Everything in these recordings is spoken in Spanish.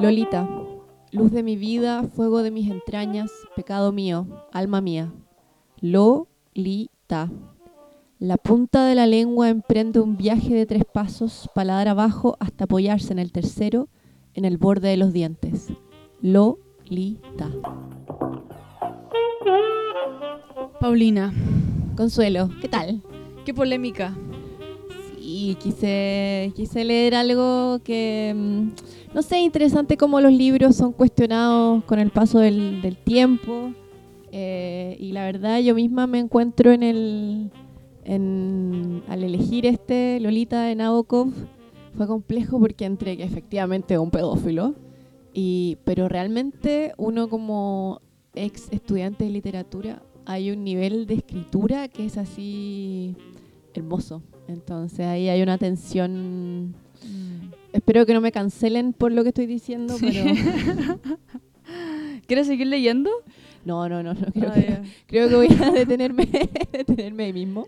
Lolita, luz de mi vida, fuego de mis entrañas, pecado mío, alma mía. Lolita. La punta de la lengua emprende un viaje de tres pasos, paladar abajo hasta apoyarse en el tercero, en el borde de los dientes. Lolita. Paulina, Consuelo, ¿qué tal? qué polémica. Sí, quise, quise leer algo que, mm, no sé, interesante como los libros son cuestionados con el paso del, del tiempo. Eh, y la verdad yo misma me encuentro en el, en, al elegir este Lolita de Nabokov, fue complejo porque entre que efectivamente es un pedófilo, y, pero realmente uno como ex estudiante de literatura hay un nivel de escritura que es así hermoso. Entonces ahí hay una tensión. Espero que no me cancelen por lo que estoy diciendo, Sí. pero ¿Quieres seguir leyendo? no, no, no, no creo, Ah, que, ya. creo que voy a detenerme, detenerme ahí mismo.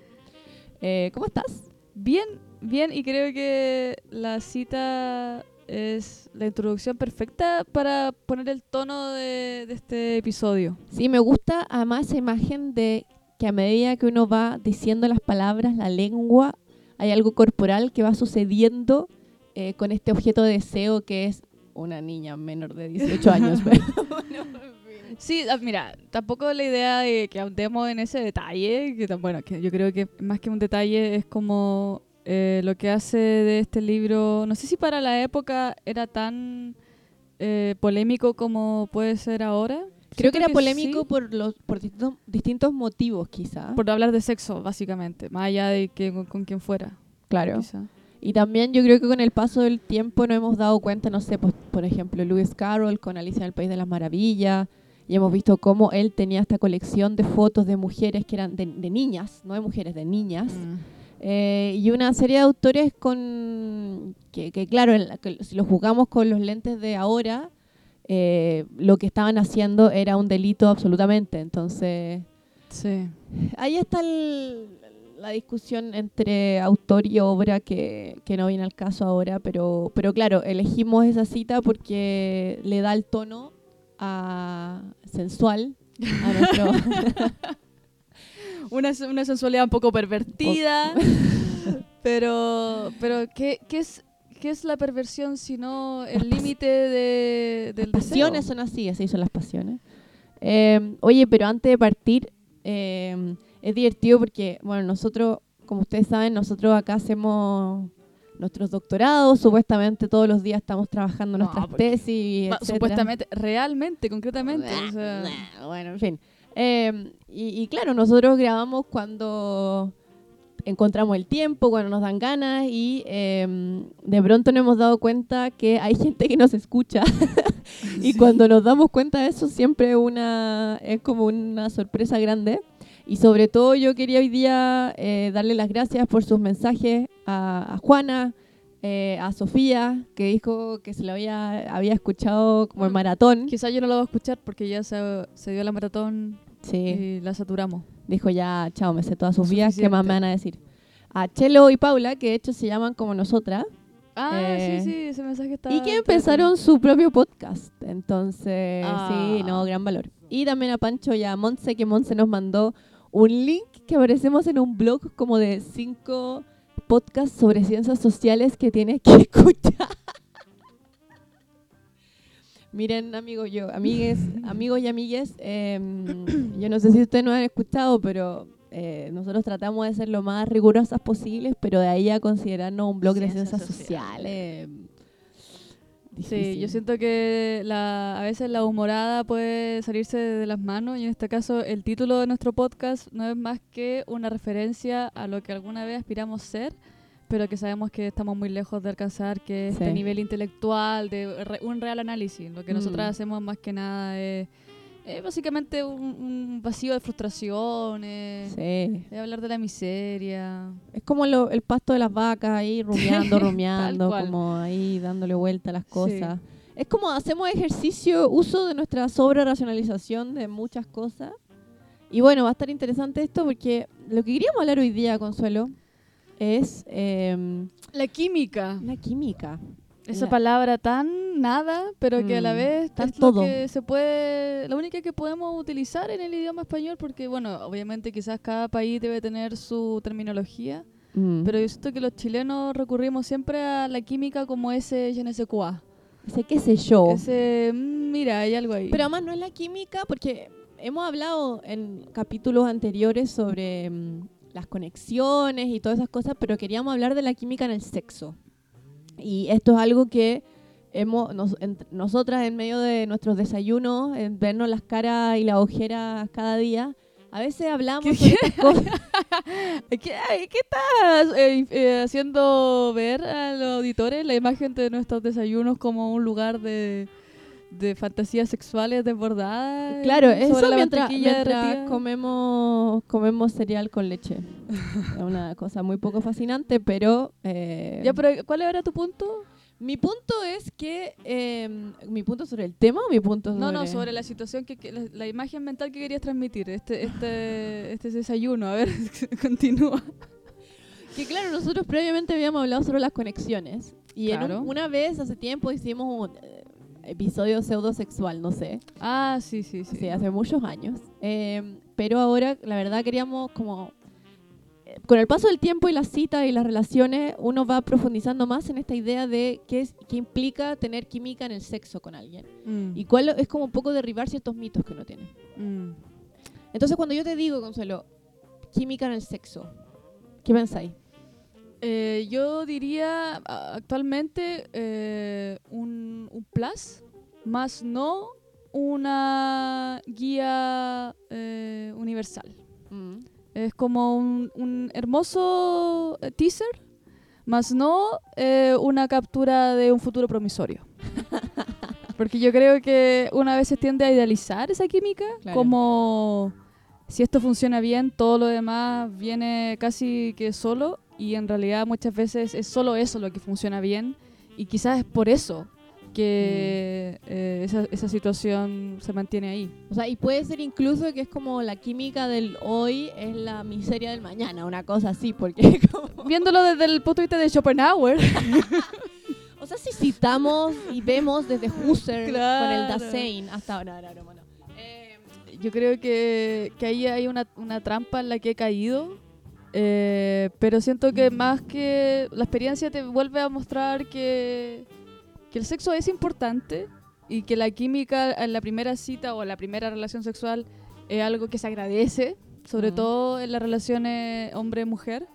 Eh, ¿Cómo estás? Bien, bien, y creo que la cita es la introducción perfecta para poner el tono de, de este episodio. Sí, me gusta además esa imagen de que a medida que uno va diciendo las palabras, la lengua, hay algo corporal que va sucediendo eh, con este objeto de deseo que es una niña menor de 18 años. pero bueno, en fin. Sí, ah, mira, tampoco la idea de que ahondemos en ese detalle, que bueno, que yo creo que más que un detalle es como eh, lo que hace de este libro, no sé si para la época era tan eh, polémico como puede ser ahora. Creo que era polémico sí, por los por distintos, distintos motivos, quizá. por hablar de sexo, básicamente, más allá de que con, con quien fuera. claro. quizá. Y también yo creo que con el paso del tiempo nos hemos dado cuenta, no sé, pues, por ejemplo, Lewis Carroll con Alicia en el País de las Maravillas, y hemos visto cómo él tenía esta colección de fotos de mujeres que eran de, de niñas, no de mujeres, de niñas, Mm. eh, y una serie de autores con que, que, claro, en la- que si lo jugamos con los lentes de ahora, eh, lo que estaban haciendo era un delito absolutamente, entonces... Sí. Ahí está el- la discusión entre autor y obra que, que no viene al caso ahora, pero, pero claro, elegimos esa cita porque le da el tono a sensual a nuestro... Una, una sensualidad un poco pervertida, pero, pero ¿qué, qué es, ¿qué es la perversión sino el límite de, del deseo? pasiones son así, así son las pasiones. Eh, oye, pero antes de partir, eh, es divertido porque, bueno, nosotros, como ustedes saben, nosotros acá hacemos nuestros doctorados, supuestamente todos los días estamos trabajando No, nuestras tesis. Etcétera. supuestamente, realmente, concretamente. o sea, Nah, bueno, en fin. Eh, y, y claro, nosotros grabamos cuando encontramos el tiempo, cuando nos dan ganas y eh, de pronto nos hemos dado cuenta que hay gente que nos escucha y Sí. cuando nos damos cuenta de eso siempre una, es como una sorpresa grande. Y sobre todo yo quería hoy día eh, darle las gracias por sus mensajes a, a Juana, eh, a Sofía, que dijo que se lo había, había escuchado como en Mm. maratón. Quizá yo no lo voy a escuchar porque ya se, se dio la maratón Sí. y la saturamos. Dijo ya, chao, me sé todas sus vías, ¿qué más me van a decir? A Chelo y Paula, que de hecho se llaman como nosotras, Ah, Eh, sí, sí, ese mensaje está. y que empezaron su propio podcast. Entonces, sí, Ah. no, gran valor. Y también a Pancho y a Monse, que Monse nos mandó un link que aparecemos en un blog como de cinco podcasts sobre ciencias sociales que tienes que escuchar. Miren, amigos, yo, amigues, amigos y amigues, em, yo no sé si ustedes nos han escuchado, pero eh, nosotros tratamos de ser lo más rigurosas posibles, pero de ahí a considerarnos un blog de Ciencias sociales. Sí, yo siento que la, a veces la humorada puede salirse de las manos y en este caso el título de nuestro podcast no es más que una referencia a lo que alguna vez aspiramos ser, pero que sabemos que estamos muy lejos de alcanzar, que es este Sí. nivel intelectual de re- un real análisis. Lo que nosotras Mm. hacemos más que nada es, es básicamente un, un vacío de frustraciones, Sí. es hablar de la miseria. Es como lo- el pasto de las vacas ahí rumiando, rumiando, como ahí dándole vuelta a las cosas. Es como hacemos ejercicio, uso de nuestra sobre racionalización de muchas cosas. Y bueno, va a estar interesante esto porque lo que queríamos hablar hoy día, Consuelo, es em, La química. la química. Esa La- palabra tan nada, pero que a la Mm, vez es lo todo. que se puede, la única que podemos utilizar en el idioma español, porque bueno, obviamente quizás cada país debe tener su terminología, Mm. pero yo siento que los chilenos recurrimos siempre a la química como ese je ne sais quoi. Ese qué sé yo. Ese, mm, mira, hay algo ahí. Pero además no es la química, porque hemos hablado en capítulos anteriores sobre mm, las conexiones y todas esas cosas, pero queríamos hablar de la química en el sexo. Y esto es algo que hemos, nos- nosotras en medio de nuestros desayunos, en vernos las caras y las ojeras cada día, a veces hablamos ¿Qué- sobre estas cosas. ¿Qué, ay, ¿qué estás eh, eh, haciendo ver a los auditores la imagen de nuestros desayunos como un lugar de, de fantasías sexuales desbordadas? Claro, sobre eso la mientras, mientras comemos, comemos cereal con leche. es una cosa muy poco fascinante, pero... eh, Ya, pero ¿cuál era tu punto? Mi punto es que... eh, ¿Mi punto sobre el tema o mi punto sobre...? No, no, sobre la situación, que, que- la, la imagen mental que querías transmitir, este, este, este desayuno. A ver, continúa. Que claro, nosotros previamente habíamos hablado sobre las conexiones. Y en un- Claro. una vez, hace tiempo, hicimos un episodio pseudosexual, no sé. Ah, sí, sí, sí. Sí, hace muchos años. Eh, pero ahora, la verdad, queríamos como... eh, Con el paso del tiempo y las citas y las relaciones, uno va profundizando más en esta idea de qué, es, qué implica tener química en el sexo con alguien. Mm, Y cuál es como un poco derribar ciertos mitos que uno tiene. mm. Entonces, cuando yo te digo, Consuelo, química en el sexo, ¿qué pensáis? Eh, yo diría actualmente eh, un, un plus, más no una guía eh, universal. Es como un, un hermoso eh, teaser, más no eh, una captura de un futuro promisorio. Porque yo creo que una vez se tiende a idealizar esa química, Claro. como si esto funciona bien, todo lo demás viene casi que solo, y en realidad muchas veces es solo eso lo que funciona bien, y quizás es por eso que eh, esa, esa situación se mantiene ahí. O sea, y puede ser incluso que es como la química del hoy es la miseria del mañana, una cosa así, porque como... Viéndolo desde el punto de vista de Schopenhauer, O sea, si citamos y vemos desde Husserl con el Claro. Dasein hasta ahora, no, no, no. Eh, Yo creo que, que ahí hay una, una trampa en la que he caído. Eh, pero siento que más que la experiencia te vuelve a mostrar que, que el sexo es importante y que la química en la primera cita o en la primera relación sexual es algo que se agradece, sobre Mm. todo en las relaciones hombre-mujer.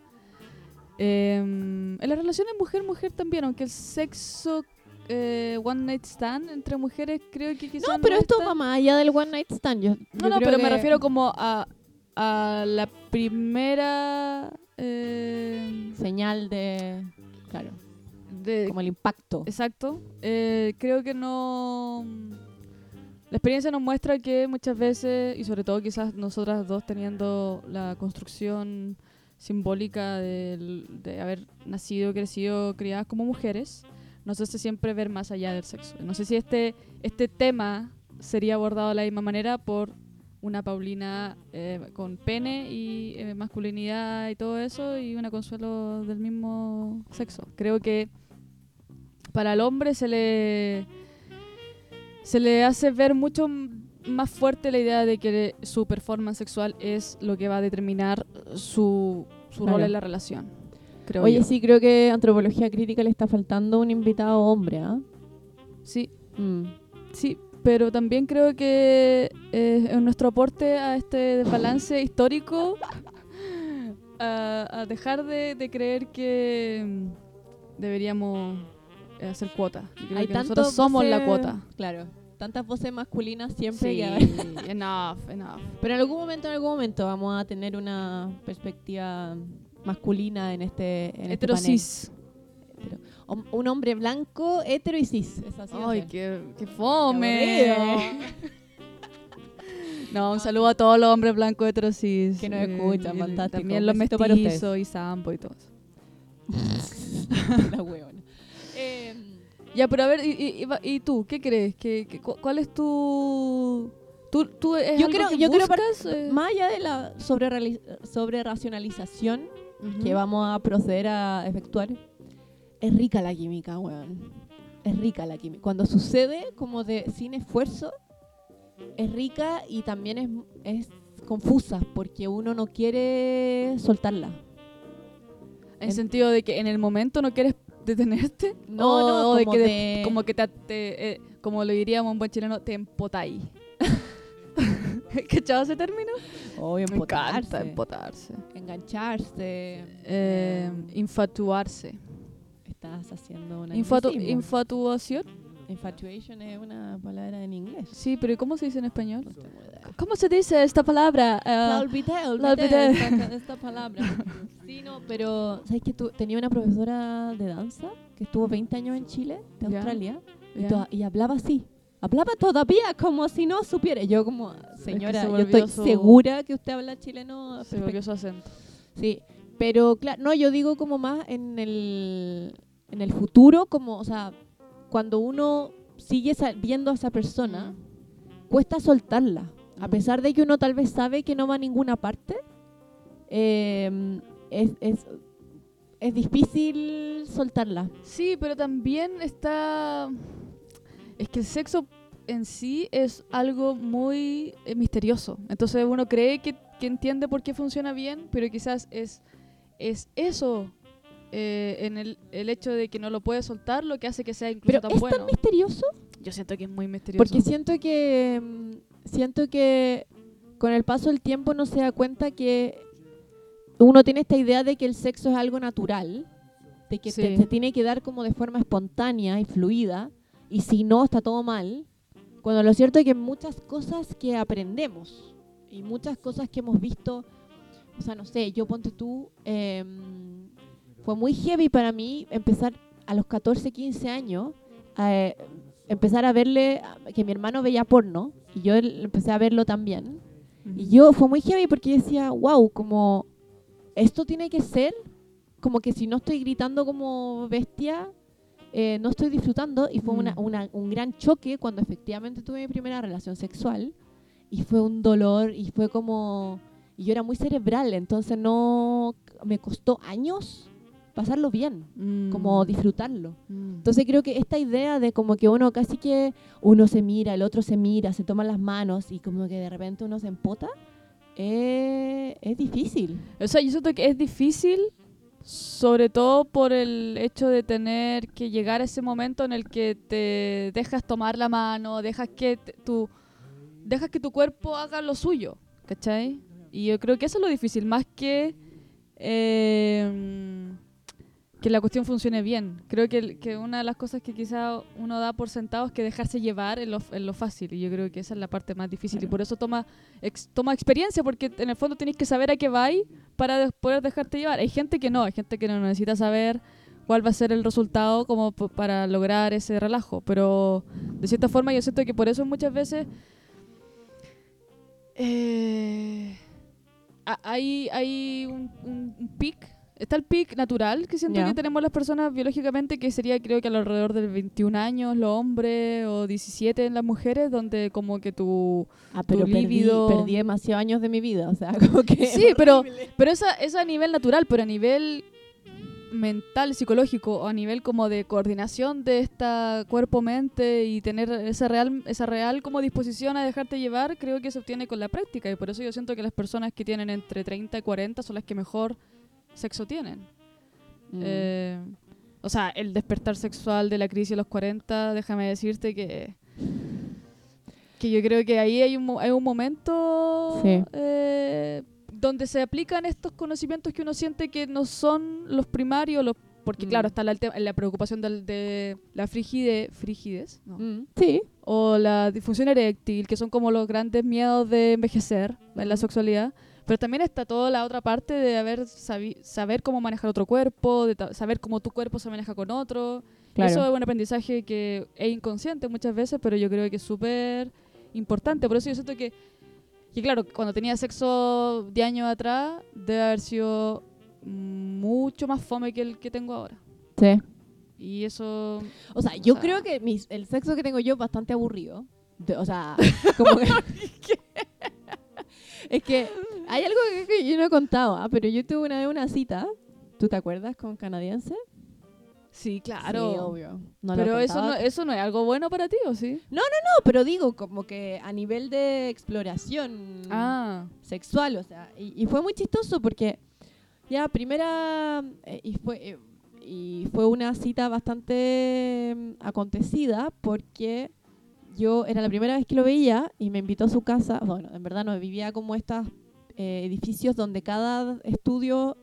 Eh, en las relaciones mujer-mujer también, aunque el sexo eh, one night stand entre mujeres creo que quizás no, pero es esto tan- va más allá del one night stand. Yo, no, yo no, creo pero me que- refiero como a, a la primera... eh, Señal de... Claro, de, como el impacto. exacto. Eh, creo que no... La experiencia nos muestra que muchas veces, y sobre todo quizás nosotras dos teniendo la construcción simbólica de haber nacido, crecido, criadas como mujeres, nos hace siempre ver más allá del sexo. No sé si este, este tema sería abordado de la misma manera por una Paulina eh, con pene y eh, masculinidad y todo eso y una Consuelo del mismo sexo. Creo que para el hombre se le se le hace ver mucho más fuerte la idea de que su performance sexual es lo que va a determinar su, su rol en la relación. Creo Oye, yo. sí, creo que antropología crítica le está faltando un invitado hombre, ¿ah? sí, Mm. sí, pero también creo que eh, en nuestro aporte a este desbalance histórico, a, a dejar de, de creer que mm, deberíamos eh, hacer cuota. Creo Hay que nosotros somos la cuota. Claro, tantas voces masculinas siempre. Sí, enough, enough. Pero en algún momento, en algún momento vamos a tener una perspectiva masculina en este, en este panel. Heterosis. Un hombre blanco, hetero y cis. Ay, qué, qué fome. No, un saludo a todos los hombres blancos heterosis. Que nos eh, escuchan, fantástico. También los mestizos y sampo y todo eso. La huevona. Em, Ya, pero a ver, ¿y, tú? ¿Qué crees? ¿Qué, qué- cu- ¿Cuál es tu...? ¿Tú, tú es Yo creo- que yo creo buscas? eh? más allá de la sobre, sobre racionalización que vamos a proceder a efectuar, es rica la química, weón. es rica la química. Cuando sucede como de sin esfuerzo, es rica y también es, es confusa porque uno no quiere soltarla. En En- sentido de que en el momento no quieres detenerte. No, no, o de como que de- de- como que te, te, eh, como lo diríamos en buen chileno, te empotáis. ¿Cachado ese término? Obvio, Me encanta empotarse, empotarse. engancharse. Eh, infatuarse. Estás haciendo una Infatu- infatuación. Infatuation es una palabra en inglés. Sí, pero ¿cómo se dice en español? ¿Cómo se dice esta palabra? La Eh, olvidé, la olvidé olvidé. Esta, esta palabra. Sí, no, pero ¿sabes que tú tenía una profesora de danza que estuvo 20 años en Chile, de Ya. Australia, y, ya. to- y hablaba así. Hablaba todavía como si no supiera. Yo como, señora, se yo estoy su- segura que usted habla chileno. se volvió su acento. Sí, pero claro, no, yo digo como más en el, en el futuro, como, o sea, cuando uno sigue viendo a esa persona, cuesta soltarla. A pesar de que uno tal vez sabe que no va a ninguna parte, eh, es, es, es difícil soltarla. Sí, pero también está... Es que el sexo en sí es algo muy eh, misterioso. Entonces uno cree que, que entiende por qué funciona bien, pero quizás es, es eso, eh, en el, el hecho de que no lo puede soltar, lo que hace que sea incluso Pero tan es bueno. tan misterioso Yo siento que es muy misterioso. porque siento que mm, siento que con el paso del tiempo uno se da cuenta que uno tiene esta idea de que el sexo es algo natural, de que te- Sí. se tiene que dar como de forma espontánea y fluida, y si no está todo mal. Cuando lo cierto es que muchas cosas que aprendemos y muchas cosas que hemos visto, o sea, no sé, yo ponte tú, em, fue muy heavy para mí empezar a los 14, 15 años, eh, empezar a verle, que mi hermano veía porno, y yo empecé a verlo también. Y yo fue muy heavy porque yo decía, wow, como esto tiene que ser, como que si no estoy gritando como bestia, eh, no estoy disfrutando. Y fue una- Mm. una- un gran choque cuando efectivamente tuve mi primera relación sexual. Y fue un dolor y fue como... Y yo era muy cerebral, entonces no... Me costó años pasarlo bien, Mm. como disfrutarlo. Mm. Entonces creo que esta idea de como que uno casi que uno se mira, el otro se mira, se toman las manos y como que de repente uno se empota, eh, es difícil. O sea, yo siento que es difícil, sobre todo por el hecho de tener que llegar a ese momento en el que te dejas tomar la mano, dejas que te- tu, dejas que tu cuerpo haga lo suyo, ¿cachai? Y yo creo que eso es lo difícil, más que eh, que la cuestión funcione bien. Creo que, que una de las cosas que quizá uno da por sentado es que dejarse llevar en lo, en lo fácil. Y yo creo que esa es la parte más difícil. Y por eso toma, ex- toma experiencia, porque en el fondo tenéis que saber a qué vais para de- poder dejarte llevar. Hay gente que no, hay gente que no necesita saber cuál va a ser el resultado como para lograr ese relajo. Pero de cierta forma yo siento que por eso muchas veces eh, ha- hay, hay un, un, un pic. Está el pic natural que siento que tenemos las personas biológicamente, que sería creo que alrededor de 21 años los hombres o 17 en las mujeres, donde como que tu... Ah, pero perdí, líbido- perdí demasiados años de mi vida, o sea, como que... Sí, pero, pero esa, esa a nivel natural, pero a nivel mental, psicológico, o a nivel como de coordinación de esta cuerpo-mente y tener esa real, esa real como disposición a dejarte llevar, creo que se obtiene con la práctica. Y por eso yo siento que las personas que tienen entre 30 y 40 son las que mejor sexo tienen. Mm. Eh, o sea, el despertar sexual de la crisis de los 40, déjame decirte que que yo creo que ahí hay un, mo- hay un momento Sí. eh, donde se aplican estos conocimientos que uno siente que no son los primarios, los, porque Mm. claro, está la, preocupación de la frigide, frigidez no, Mm, Sí, o la disfunción eréctil, que son como los grandes miedos de envejecer en la sexualidad. Pero también está toda la otra parte de haber sabi- saber cómo manejar otro cuerpo, de saber cómo tu cuerpo se maneja con otro. claro. Eso es un aprendizaje que es inconsciente muchas veces, pero yo creo que es súper importante. Por eso yo siento que, que, claro, cuando tenía sexo de años atrás, debe haber sido mucho más fome que el que tengo ahora. Sí. Y eso... O sea, yo O sea- creo que mis- el sexo que tengo yo es bastante aburrido. De- o sea, como que... es que hay algo que, yo no he contado, ah, pero yo tuve una vez una cita, ¿tú te acuerdas? Con canadiense. Sí, claro. Sí, obvio. No pero eso contaba. no, eso no es algo bueno para ti, ¿o sí? No, pero digo, como que a nivel de exploración Ah, sexual, o sea, y, y fue muy chistoso porque ya primera, eh, y, fue, eh, y fue una cita bastante mm, acontecida porque yo era la primera vez que lo veía y me invitó a su casa, bueno, en verdad no, vivía como estos eh, edificios donde cada estudio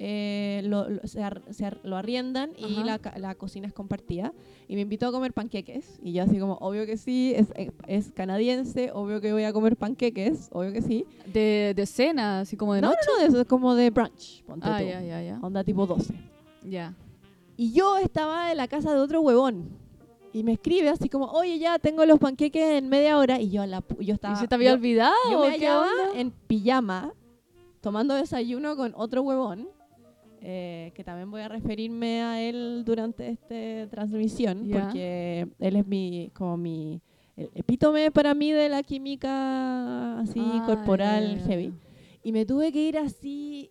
eh, lo, lo- se ar- se ar- lo arriendan y Ajá. la, ca- la cocina es compartida. Y me invitó a comer panqueques. Y yo así como, obvio que sí, es, eh, es canadiense, obvio que voy a comer panqueques, obvio que sí. de, de cena, así como de No, noche. no, no, eso es como de brunch, ponte Ah, tú. ya, ya, ya. Onda tipo 12. Ya. Y yo estaba en la casa de otro huevón. Y me escribe así como, oye, ya tengo los panqueques en media hora. Y yo, la, yo estaba... ¿Y se te había yo- olvidado? Yo me hallaba en pijama, tomando desayuno con otro huevón, eh, que también voy a referirme a él durante esta transmisión, Ya. porque él es mi, como mi, el epítome para mí de la química así Ah, corporal ya. heavy. Y me tuve que ir así,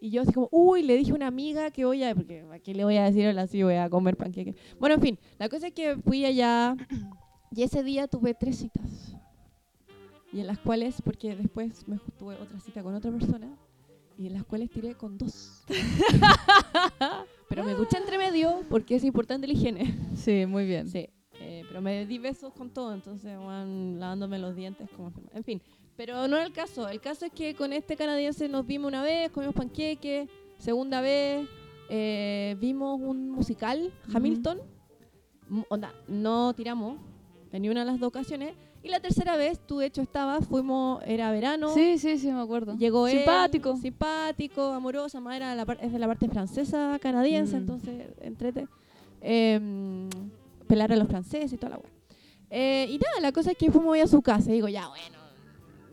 y yo así como, uy, le dije a una amiga que voy a, porque aquí le voy a decir hola, sí, voy a comer panqueques. Bueno, en fin, la cosa es que fui allá, y ese día tuve tres citas y en las cuales, porque después me tuve otra cita con otra persona, y en las cuales tiré con dos. pero me duché entre medio porque es importante la higiene. Sí, muy bien. Sí, eh, pero me di besos con todo, entonces van lavándome los dientes como. En fin, pero no es el caso. El caso es que con este canadiense nos vimos una vez, comimos panqueque, segunda vez eh, vimos un musical. Hamilton. Onda, no tiramos en ni una de las dos ocasiones. Y la tercera vez, tú de hecho estabas, fuimos, era verano. Sí, sí, sí, me acuerdo. Llegó él, Simpático. simpático, amoroso, además era la es de la parte francesa canadiense, Mm. entonces entrete. Eh, pelar a los franceses y toda la weá. Eh, y nada, la cosa es que fuimos a su casa y digo, ya bueno,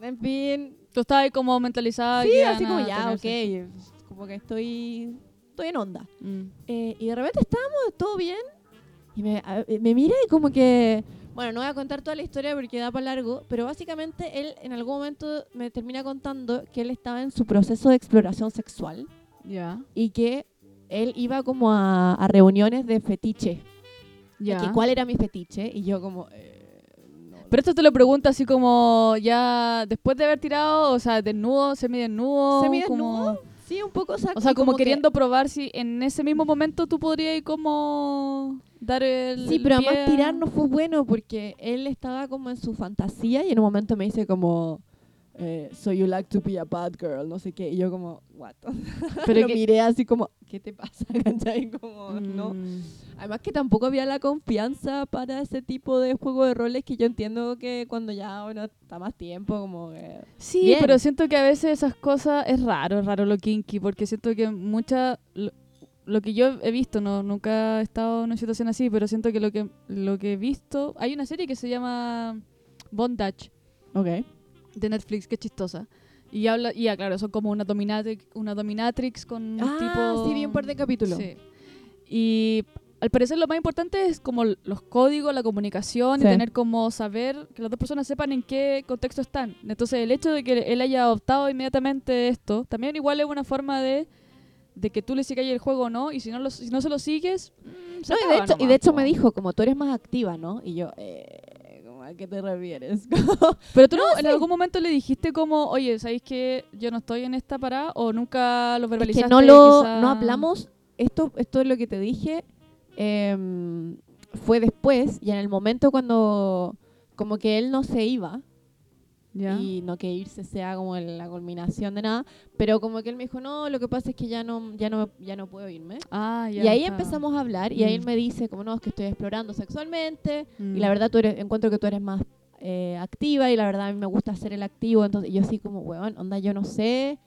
en fin. Tú estabas ahí como mentalizada. Sí, así como ya, ok, sexo. como que estoy, estoy en onda. Mm. Eh, y de repente estábamos, todo bien, y me, a- me mira y como que, bueno, no voy a contar toda la historia porque da para largo, pero básicamente él en algún momento me termina contando que él estaba en su proceso de exploración sexual Ya. y que él iba como a, a reuniones de fetiche. Ya. que cuál era mi fetiche, y yo como... eh, Pero esto te lo pregunto así como ya después de haber tirado, o sea, desnudo, semidesnudo. ¿Semidesnudo? como- sí, un poco O sea, como, que- queriendo probar si en ese mismo momento tú podrías como dar el. Sí, pero pie además tirar no fue bueno porque él estaba como en su fantasía y en un momento me dice como, eh, so you like to be a bad girl, no sé qué. Y yo como, what? Pero lo que- miré así como, ¿qué te pasa? ¿Cachai? Como, no. Mm. Además que tampoco había la confianza para ese tipo de juego de roles que yo entiendo que cuando ya, bueno, está más tiempo, como que... Sí, Bien. pero siento que a veces esas cosas es raro, es raro lo kinky, porque siento que mucha lo, lo que yo he visto, no nunca he estado en una situación así, pero siento que lo que lo que he visto, hay una serie que se llama Bondage Ok. De Netflix que chistosa. Y habla y claro, son como una dominatrix, una dominatrix con un Ah, tipo sí, vi un par de capítulos. Sí. Y al parecer lo más importante es como los códigos, la comunicación Sí. y tener como saber que las dos personas sepan en qué contexto están. Entonces el hecho de que él haya adoptado inmediatamente esto, también igual es una forma de, de que tú le sigas el juego o no, y si no, lo, si no se lo sigues... mm, se No, y de hecho, y nomás, de hecho me dijo, como tú eres más activa, ¿no? Y yo, eh, ¿cómo ¿a qué te refieres? Pero tú no, en sí. algún momento le dijiste como, oye, ¿sabéis que yo no estoy en esta parada? ¿O nunca lo es verbalizaste? que no lo quizá? no hablamos, esto, esto es lo que te dije, em, fue después y en el momento cuando como que él no se iba, Y no que irse sea como la culminación de nada, pero como que él me dijo, no, lo que pasa es que ya no, ya no, ya no puedo irme. Ah, y ahí empezamos a hablar y ahí él Mm. me dice, como no, es que estoy explorando sexualmente Mm. y la verdad tú eres, encuentro que tú eres más eh, activa y la verdad a mí me gusta ser el activo, entonces yo así como, weón, onda, yo no sé,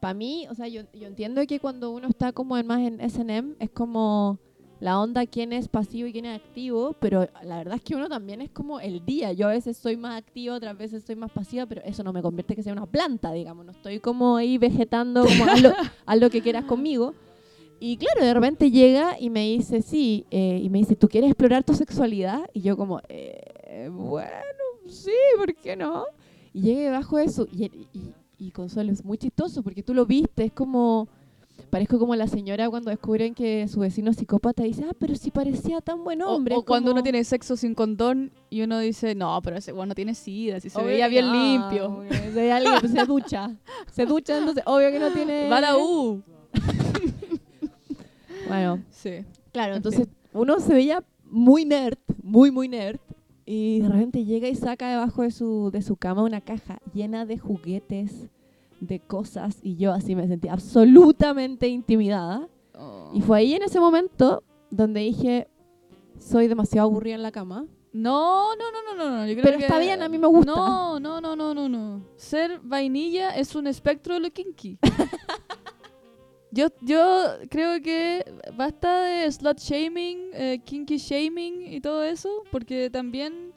para mí, o sea, yo, yo entiendo que cuando uno está como en más en S&M es como la onda quién es pasivo y quién es activo, pero la verdad es que uno también es como el día. Yo a veces soy más activa, otras veces soy más pasiva, pero eso no me convierte que sea una planta, digamos. No estoy como ahí vegetando, como haz lo, haz lo que quieras conmigo. Y claro, de repente llega y me dice, sí, eh, y me dice, ¿tú quieres explorar tu sexualidad? Y yo como, eh, bueno, sí, ¿por qué no? Y llegué bajo eso y, y, y Consuelo es muy chistoso porque tú lo viste, es como Parezco como la señora cuando descubren que su vecino es psicópata y dice, ah, pero si parecía tan buen hombre. o, cuando como- uno tiene sexo sin condón y uno dice, no, pero ese bueno tiene sida, si se Obvio veía bien no, limpio. obvio, Se veía limpio, se ducha. Se ducha, entonces obvio que no tiene... Va la U. Bueno, Sí. claro, En entonces uno se veía muy nerd, muy, muy nerd. Y de repente llega y saca debajo de su, de su cama una caja llena de juguetes, de cosas. Y yo así me sentí absolutamente intimidada. Oh. Y fue ahí en ese momento donde dije, soy demasiado aburrida en la cama. No, no, no, no, no, no. Yo creo Pero que- está bien, a mí me gusta. No, no, no, no, no, no. Ser vainilla es un espectro de lo kinky. yo, yo creo que basta de slut shaming, eh, kinky shaming y todo eso, porque también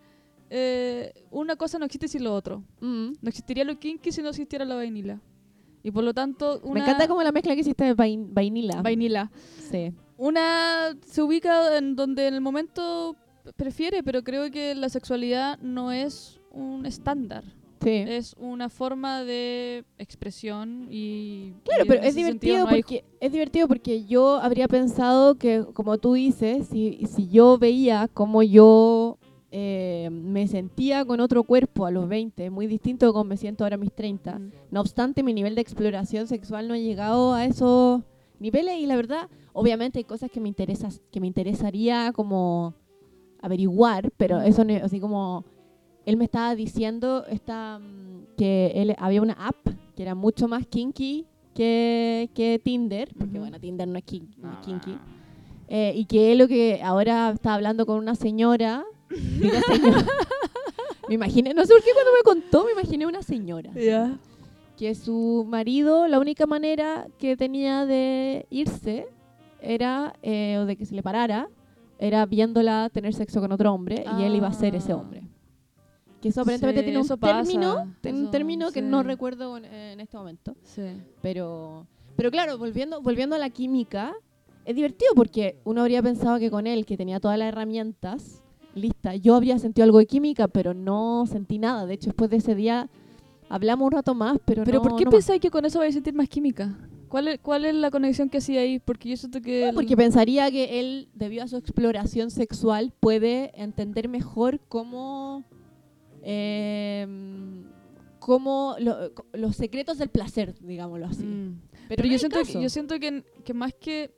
eh, una cosa no existe sin lo otro. Mm. No existiría lo kinky si no existiera la vainilla. Y por lo tanto, una Me encanta como la mezcla que hiciste de vain- vainila. vainilla. sí. Una se ubica en donde en el momento prefiere, pero creo que la sexualidad no es un estándar. Sí. Es una forma de expresión y... Claro, y pero es divertido no porque es divertido porque yo habría pensado que, como tú dices, si, si yo veía cómo yo eh, me sentía con otro cuerpo a los 20, muy distinto de cómo me siento ahora a mis 30. Mm. No obstante, mi nivel de exploración sexual no ha llegado a esos niveles y la verdad, obviamente hay cosas que me interesa, que me interesaría como averiguar, pero Mm. eso no, así como él me estaba diciendo esta, mm, que él había una app que era mucho más kinky que, que Tinder, porque Ujú. bueno, Tinder no es, kin- no es Ah. kinky. Eh, y que él lo que ahora está hablando con una señora, una señora- me imaginé, no sé por qué cuando me contó, me imaginé una señora. Ya. Que su marido, la única manera que tenía de irse era, eh, o de que se le parara, era viéndola tener sexo con otro hombre y él iba a ser ese Ah. hombre. Que eso aparentemente Sí, tiene un eso pasa, término, tiene un eso, término que sí. no recuerdo en, en este momento. Sí. Pero, pero claro, volviendo, volviendo a la química, es divertido porque uno habría pensado que con él, que tenía todas las herramientas listas, yo habría sentido algo de química, pero no sentí nada. De hecho, después de ese día hablamos un rato más, pero, Pero no, ¿por qué no pensáis que con eso vais a sentir más química? ¿Cuál es, ¿Cuál es la conexión que hacía ahí? Porque yo siento que... No, porque pensaría que él, debido a su exploración sexual, puede entender mejor cómo, eh, cómo lo- los secretos del placer, digámoslo así. Mm. Pero, Pero, yo siento, que, yo siento que, que más que...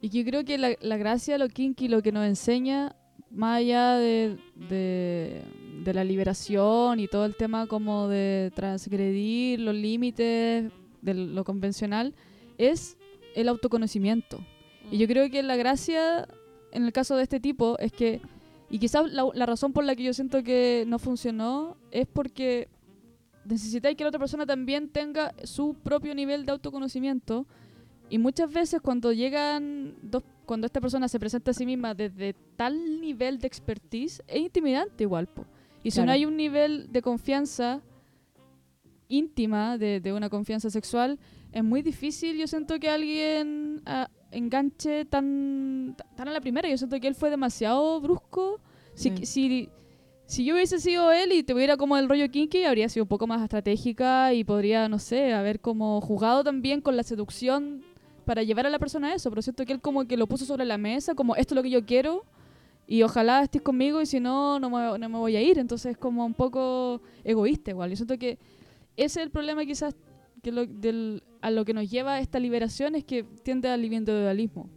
Y que yo creo que la, la gracia lo kinky, lo que nos enseña, más allá de, de, de la liberación y todo el tema como de transgredir los límites de lo convencional, es el autoconocimiento. Y yo creo que la gracia en el caso de este tipo es que, y quizás la, la razón por la que yo siento que no funcionó es porque necesitáis que la otra persona también tenga su propio nivel de autoconocimiento. Y muchas veces cuando llegan dos, cuando esta persona se presenta a sí misma desde tal nivel de expertise, es intimidante igual. po. Y si Claro. no hay un nivel de confianza íntima, de, de una confianza sexual, es muy difícil, yo siento que alguien ah, enganche tan, tan a la primera. Yo siento que él fue demasiado brusco. Si, si, si yo hubiese sido él y tuviera como el rollo kinky, habría sido un poco más estratégica y podría, no sé, haber como jugado también con la seducción para llevar a la persona a eso. Pero siento que él como que lo puso sobre la mesa, como esto es lo que yo quiero y ojalá estés conmigo y si no, no me, no me voy a ir. Entonces es como un poco egoísta igual. Yo siento que ese es el problema quizás que lo, del, a lo que nos lleva esta liberación es que tiende al individualismo.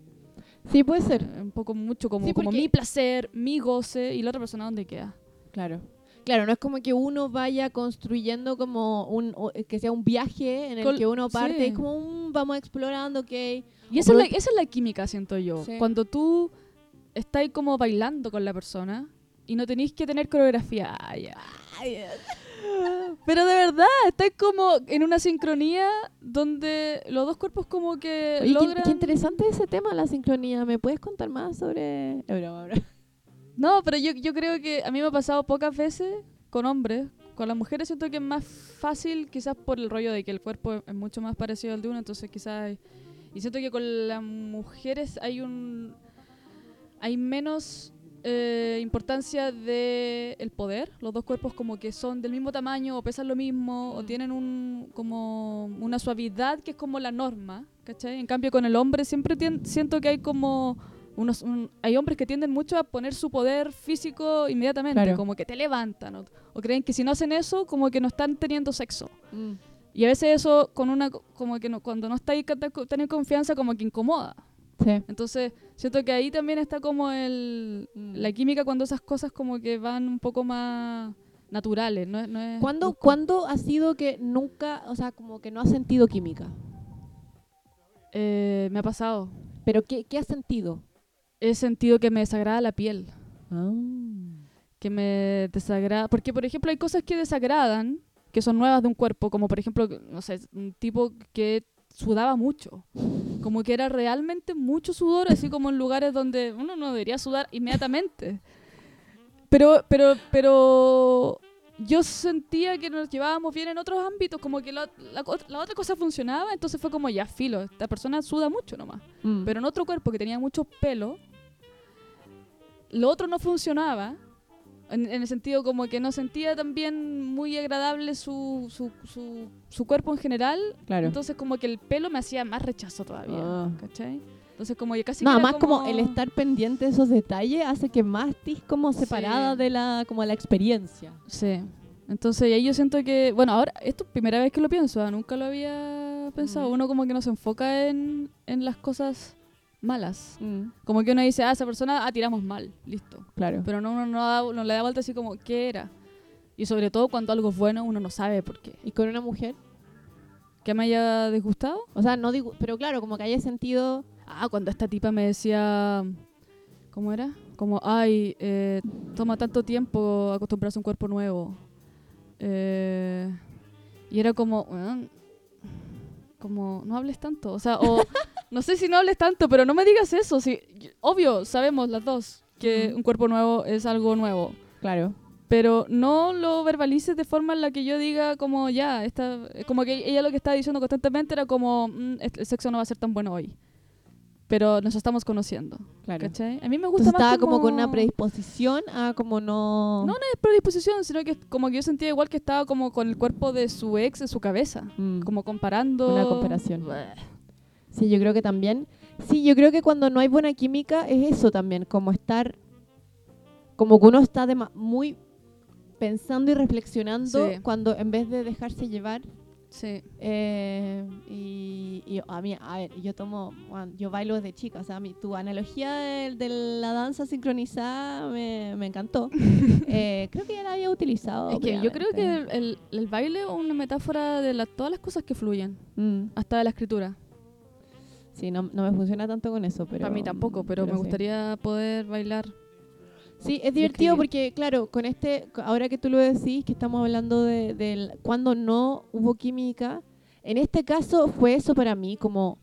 Sí, puede ser. Un poco mucho como, Sí, como mi placer, mi goce y la otra persona dónde queda. Claro. Claro, no es como que uno vaya construyendo como un, o- que sea un viaje en el Col- que uno parte, sí. es como un, vamos explorando, ok. Y esa es, la, esa es la química, siento yo. Sí. Cuando tú estás como bailando con la persona y no tenéis que tener coreografía. Pero de verdad, estáis como en una sincronía donde los dos cuerpos como que Oye, logran... qué, interesante ese tema, la sincronía. ¿Me puedes contar más sobre...? Es broma, broma. No, pero yo, yo creo que a mí me ha pasado pocas veces con hombres. Con las mujeres siento que es más fácil, quizás por el rollo de que el cuerpo es- mucho más parecido al de uno, entonces quizás... Y siento que con las mujeres hay un... Hay menos eh, importancia de el poder. Los dos cuerpos como que son del mismo tamaño o pesan lo mismo o Mm. tienen un como una suavidad que es como la norma, ¿cachai? En cambio, con el hombre siempre tien- siento que hay como unos... un- hay hombres que tienden mucho a poner su poder físico inmediatamente, Claro. como que te levantan, o, o creen que si no hacen eso, como que no están teniendo sexo. Mm. Y a veces eso, con una como que no, cuando no estáis tan tan en confianza, como que incomoda. Sí. Entonces, siento que ahí también está como el, la química cuando esas cosas como que van un poco más naturales, ¿no? es- no es ¿Cuándo. ¿Cuándo ha sido que nunca, o sea, como que no has sentido química? Eh, me ha pasado. ¿Pero qué, qué has sentido? He sentido que me desagrada la piel, Ah. que me desagrada... Porque, por ejemplo, hay cosas que desagradan, que son nuevas de un cuerpo, como por ejemplo, no sé, un tipo que sudaba mucho. Como que era realmente mucho sudor, así como en lugares donde uno no debería sudar inmediatamente. Pero, pero, pero yo sentía que nos llevábamos bien en otros ámbitos, como que la, la la otra cosa funcionaba, entonces fue como ya filo, esta persona suda mucho nomás. Mm. Pero en otro cuerpo que tenía mucho pelo, lo otro no funcionaba. En, en el sentido como que no sentía también muy agradable su, su, su, su cuerpo en general. claro. Entonces como que el pelo me hacía más rechazo todavía. Ah. ¿Cachai? Entonces como que casi... Nada era más como... el estar pendiente de esos detalles hace que más estés como separada Sí. de la como la experiencia. Sí. Entonces ahí yo siento que... Bueno, ahora esto es primera vez que lo pienso. ¿ah? Nunca lo había pensado. Mm. Uno como que no se enfoca en, en las cosas malas. Mm, Como que uno dice, ah, esa persona, ah, tiramos mal. Listo. Claro. Pero no, uno no, da- no le da vuelta así como, ¿qué era? Y sobre todo cuando algo es bueno, uno no sabe por qué. ¿Y con una mujer? ¿Que me haya disgustado? O sea, no digo... Pero claro, como que haya sentido... Ah, cuando esta tipa me decía, ¿cómo era? Como, ay, eh, toma tanto tiempo acostumbrarse a un cuerpo nuevo. Eh, y era como, "Weón, como, no hables tanto. O sea, o no sé si no hables tanto, pero no me digas eso. Si, obvio, sabemos las dos que un cuerpo nuevo es algo nuevo. Claro. pero no lo verbalices de forma en la que yo diga como ya, esta, como que ella lo que estaba diciendo constantemente era como "Mm, el sexo no va a ser tan bueno hoy. Pero nos estamos conociendo, Claro. ¿cachai? A mí me gusta Entonces más estaba como... con una predisposición a como no... No, no es predisposición, sino que como que yo sentía igual que estaba como con el cuerpo de su ex en su cabeza, Mm. como comparando Una comparación. Bleh. Sí, yo creo que también. Sí, yo creo que cuando no hay buena química es eso también, como estar, como que uno está dema- muy pensando y reflexionando Sí. cuando en vez de dejarse llevar. Sí. eh, y, y a mí, a ver, yo tomo, yo bailo desde chica, o sea, mi, tu analogía de, de la danza sincronizada me, me encantó. Eh, creo que ya la había utilizado. Es que yo creo que el, el- el baile es una metáfora de la- todas las cosas que fluyen, Mm, hasta de la escritura. Sí, no, no me funciona tanto con eso, pero... Para mí tampoco, pero, me sí. gustaría poder bailar. Sí, es divertido porque, claro, con este, ahora que tú lo decís, que estamos hablando de, cuando no hubo química, en este caso fue eso para mí, como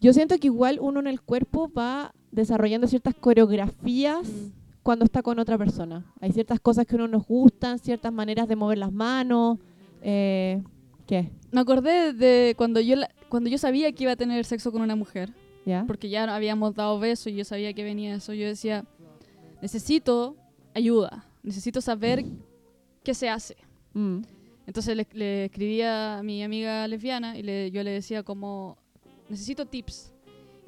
yo siento que igual uno en el cuerpo va desarrollando ciertas coreografías Mm. cuando está con otra persona. Hay ciertas cosas que a uno nos gustan, ciertas maneras de mover las manos. Eh, ¿Qué? Me acordé de cuando yo, la- cuando yo sabía que iba a tener sexo con una mujer, ¿Ya? porque ya habíamos dado besos y yo sabía que venía eso, yo decía, necesito ayuda, necesito saber qué se hace. Mm, Entonces le, le escribía a mi amiga lesbiana y le, yo le decía como, necesito tips.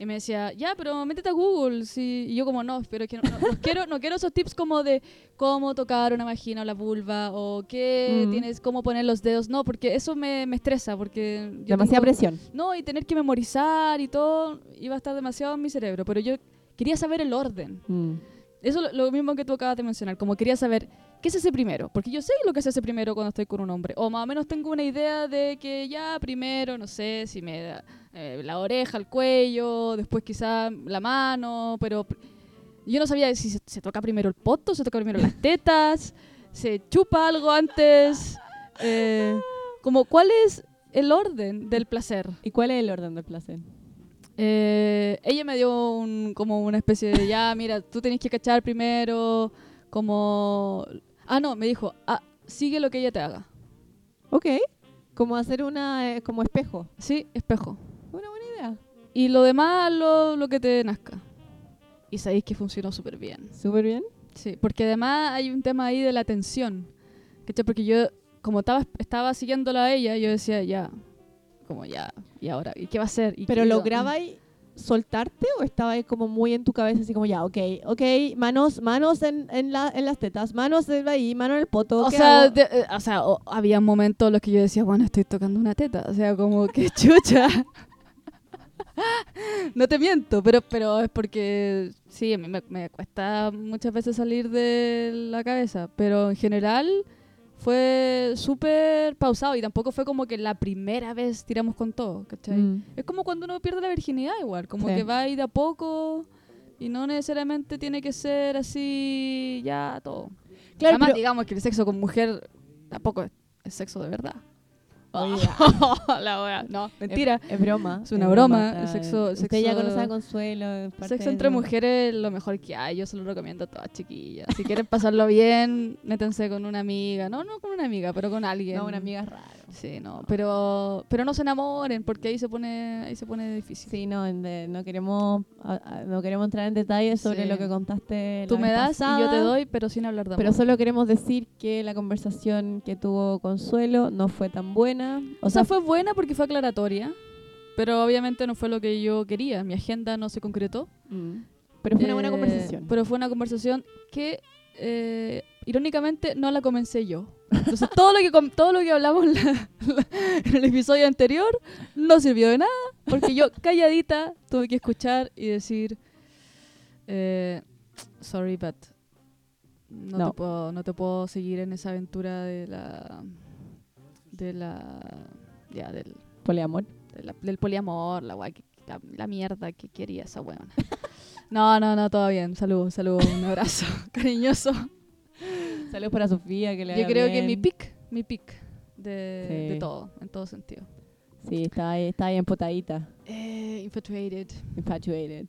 Y me decía, ya, pero métete a Google. Sí. Y yo como, no, pero es que no, no- no quiero, no quiero esos tips como de cómo tocar una vagina o la vulva o qué Mm. tienes, cómo poner los dedos. No, porque eso me, me estresa, porque... yo Demasiada tengo- presión. No, y tener que memorizar y todo, iba a estar demasiado en mi cerebro. Pero yo quería saber el orden. Mm, Eso es lo, lo mismo que tú acabas de mencionar, como quería saber qué se hace primero, porque yo sé lo que se hace primero cuando estoy con un hombre, o más o menos tengo una idea de que ya primero, no sé, si me da eh, la oreja, el cuello, después quizá la mano, pero yo no sabía si se, se toca primero el poto, se toca primero las tetas, se chupa algo antes, eh, como cuál es el orden del placer. ¿Y cuál es el orden del placer? Eh, ella me dio un, como una especie de, ya, mira, tú tenés que cachar primero, como... Ah, no, me dijo, ah, sigue lo que ella te haga. Ok. Como hacer una, eh, como espejo. Sí, espejo. Una buena idea. Y lo demás, lo, lo que te nazca. Y sabéis que funcionó súper bien. Súper bien. Sí, porque además hay un tema ahí de la atención. ¿Cachai? Porque yo, como estaba, estaba siguiéndola a ella, yo decía, ya, como ya, ¿y ahora? ¿Y qué va a hacer? ¿Y ¿Pero qué- lograbais soltarte o estabais como muy en tu cabeza así como ya, ok, ok, manos, manos en, en, la, en las tetas, manos ahí, mano en el poto, O ¿qué sea, de- eh, o sea, había momentos en los que yo decía, bueno, estoy tocando una teta. O sea, como que chucha. no te miento, pero, pero es porque sí, a mí me, me cuesta muchas veces salir de la cabeza. Pero en general fue súper pausado y tampoco fue como que la primera vez tiramos con todo, ¿cachai? Mm. Es como cuando uno pierde la virginidad igual, como Sí. que va ahí de a poco y no necesariamente tiene que ser así ya todo. Claro, Además, digamos que el sexo con mujer tampoco es sexo de verdad. Oye, la wea. No, mentira. Es, es broma. Es una broma, el sexo- Usted sexo- ya conoce a Consuelo. es parte Sexo entre mujeres es lo mejor que hay. Yo se lo recomiendo a todas chiquillas. Si quieren pasarlo bien, métanse con una amiga. No, no con una amiga, pero con alguien. No, una amiga es raro. Sí, no. Pero, pero no se enamoren porque ahí se pone, ahí se pone difícil. Sí, no, de- no queremos no queremos entrar en detalles sobre Sí. lo que contaste. Tú la me das y yo te pasada, doy, pero sin hablar de amor. Pero solo queremos decir que la conversación que tuvo Consuelo no fue tan buena. O sea, fue buena porque fue aclaratoria, pero obviamente no fue lo que yo quería. Mi agenda no se concretó. Mm. Pero fue una buena Eh, conversación. Pero fue una conversación que, eh, irónicamente, no la comencé yo. Entonces, todo lo que, todo lo que hablamos en, la- en el episodio anterior no sirvió de nada, porque yo, calladita, tuve que escuchar y decir, eh, sorry, but no, No. Te puedo, no te puedo seguir en esa aventura de la... de la... ya, del Poliamor. de la- del poliamor, la, la, mierda que quería esa weona. No, no, no, todo bien. Salud, salud, un abrazo cariñoso. Saludos para Sofía, que le Yo creo que bien. mi pick, mi pick de, Sí. de todo, en todo sentido. Sí, está ahí, está ahí empotadita. Eh, infatuated. Infatuated.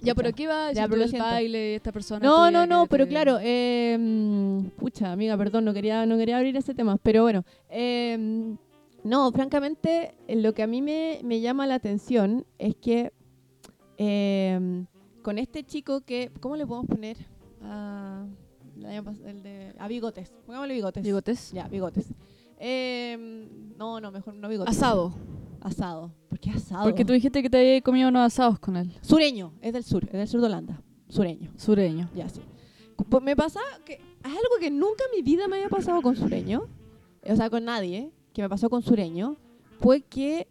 Ya, pero Pucha. ¿qué iba a Ya, pero siento. baile, esta persona? No, no, no, que pero claro, eh, mm, pucha, amiga, perdón, no quería, no quería abrir ese tema, pero bueno, eh, no, francamente, lo que a mí me, me llama la atención es que eh, con este chico que, ¿cómo le podemos poner? A, el año pas- el de, a bigotes, pongámosle bigotes. Bigotes. Ya, bigotes. Eh, no, no, mejor no bigotes. Asado. Asado. ¿Por qué asado? Porque tú dijiste que te habías comido unos asados con él. Sureño, es del sur, es del sur de Holanda. Sureño. Sureño. Ya, sí. Pues me pasa que es algo que nunca en mi vida me había pasado con sureño, o sea, con nadie, que me pasó con sureño, fue que,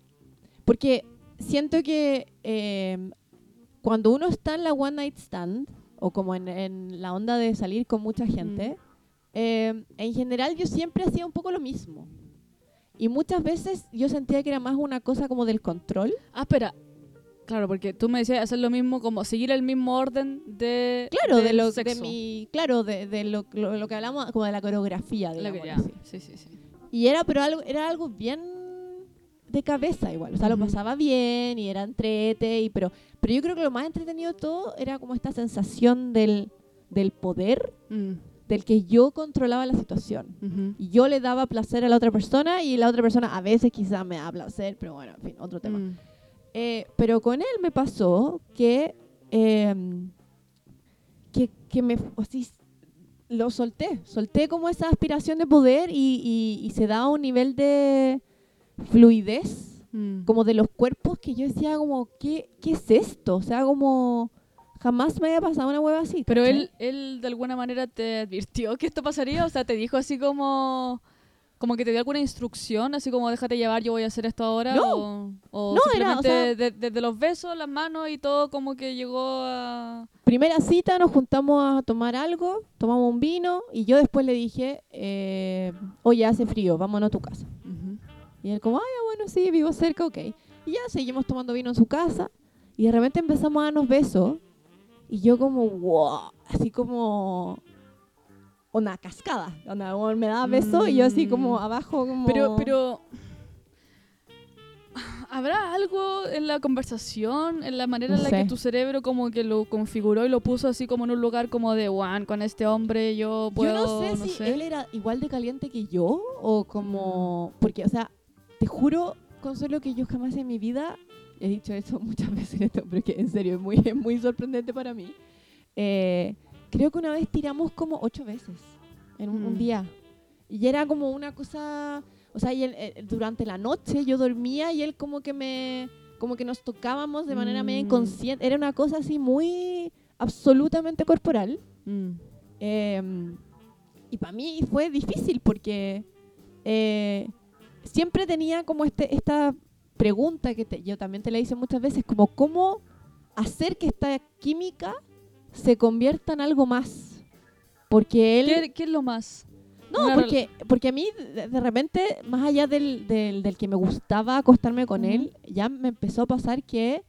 porque siento que eh, cuando uno está en la one night stand, o como en, en la onda de salir con mucha gente, eh, en general yo siempre hacía un poco lo mismo. Y muchas veces yo sentía que era más una cosa como del control. Ah, espera. Claro, porque tú me decías hacer lo mismo, como seguir el mismo orden de. Claro, de lo, de sexo. mi, claro, de, de lo, lo, lo que hablamos, como de la coreografía, digamos. que- ya. así. Sí, sí, sí. Y era, pero algo, era algo bien de cabeza igual. O sea, Ujú. lo pasaba bien y era entrete, y, pero, pero yo creo que lo más entretenido de todo era como esta sensación del, del poder, Mm, del que yo controlaba la situación. ujú. Y yo le daba placer a la otra persona y la otra persona a veces quizás me da placer, pero bueno, en fin, otro tema. Mm. Eh, pero con él me pasó que, eh, que, que me así, lo solté. Solté como esa aspiración de poder y, y- y se daba un nivel de fluidez, Mm. como de los cuerpos, que yo decía como, ¿qué, qué es esto? O sea, como jamás me había pasado una hueva así. Pero él, él de alguna manera te advirtió que esto pasaría, o sea, te dijo así como como que te dio alguna instrucción, así como déjate llevar, yo voy a hacer esto ahora No. o, o No, era, o simplemente sea- de- desde los besos, las manos y todo como que llegó a Primera cita, nos juntamos a tomar algo, tomamos un vino y yo después le dije, eh, oye, hace frío, vámonos a tu casa. Y él como, ay, bueno, sí, vivo cerca, ok. Y ya seguimos tomando vino en su casa y de repente empezamos a darnos besos y yo como, wow, así como una cascada. Bueno, me daba besos y yo así como Mm. abajo como... Pero, pero ¿habrá algo en la conversación, en la manera No en la sé. que tu cerebro como que lo configuró y lo puso así como en un lugar como de, Juan, con este hombre yo puedo, yo no sé si él era igual de caliente que yo o como... Porque, o sea, te juro, Consuelo, que yo jamás en mi vida he dicho eso muchas veces esto, pero que en serio es muy, es muy sorprendente para mí. Eh, creo que una vez tiramos como ocho veces en un, un Mm. día. Y era como una cosa... O sea, y él, eh, durante la noche yo dormía y él como que me... Como que nos tocábamos de manera medio Mm. inconsciente. Era una cosa así muy absolutamente corporal. Mm. Eh, y para mí fue difícil porque eh, siempre tenía como este, esta pregunta que te- yo también te la hice muchas veces, como cómo hacer que esta química se convierta en algo más. Porque él... ¿Qué, qué es lo más? No, porque, porque a mí de, de repente, más allá del, del, del que me gustaba acostarme con él, ya me empezó a pasar que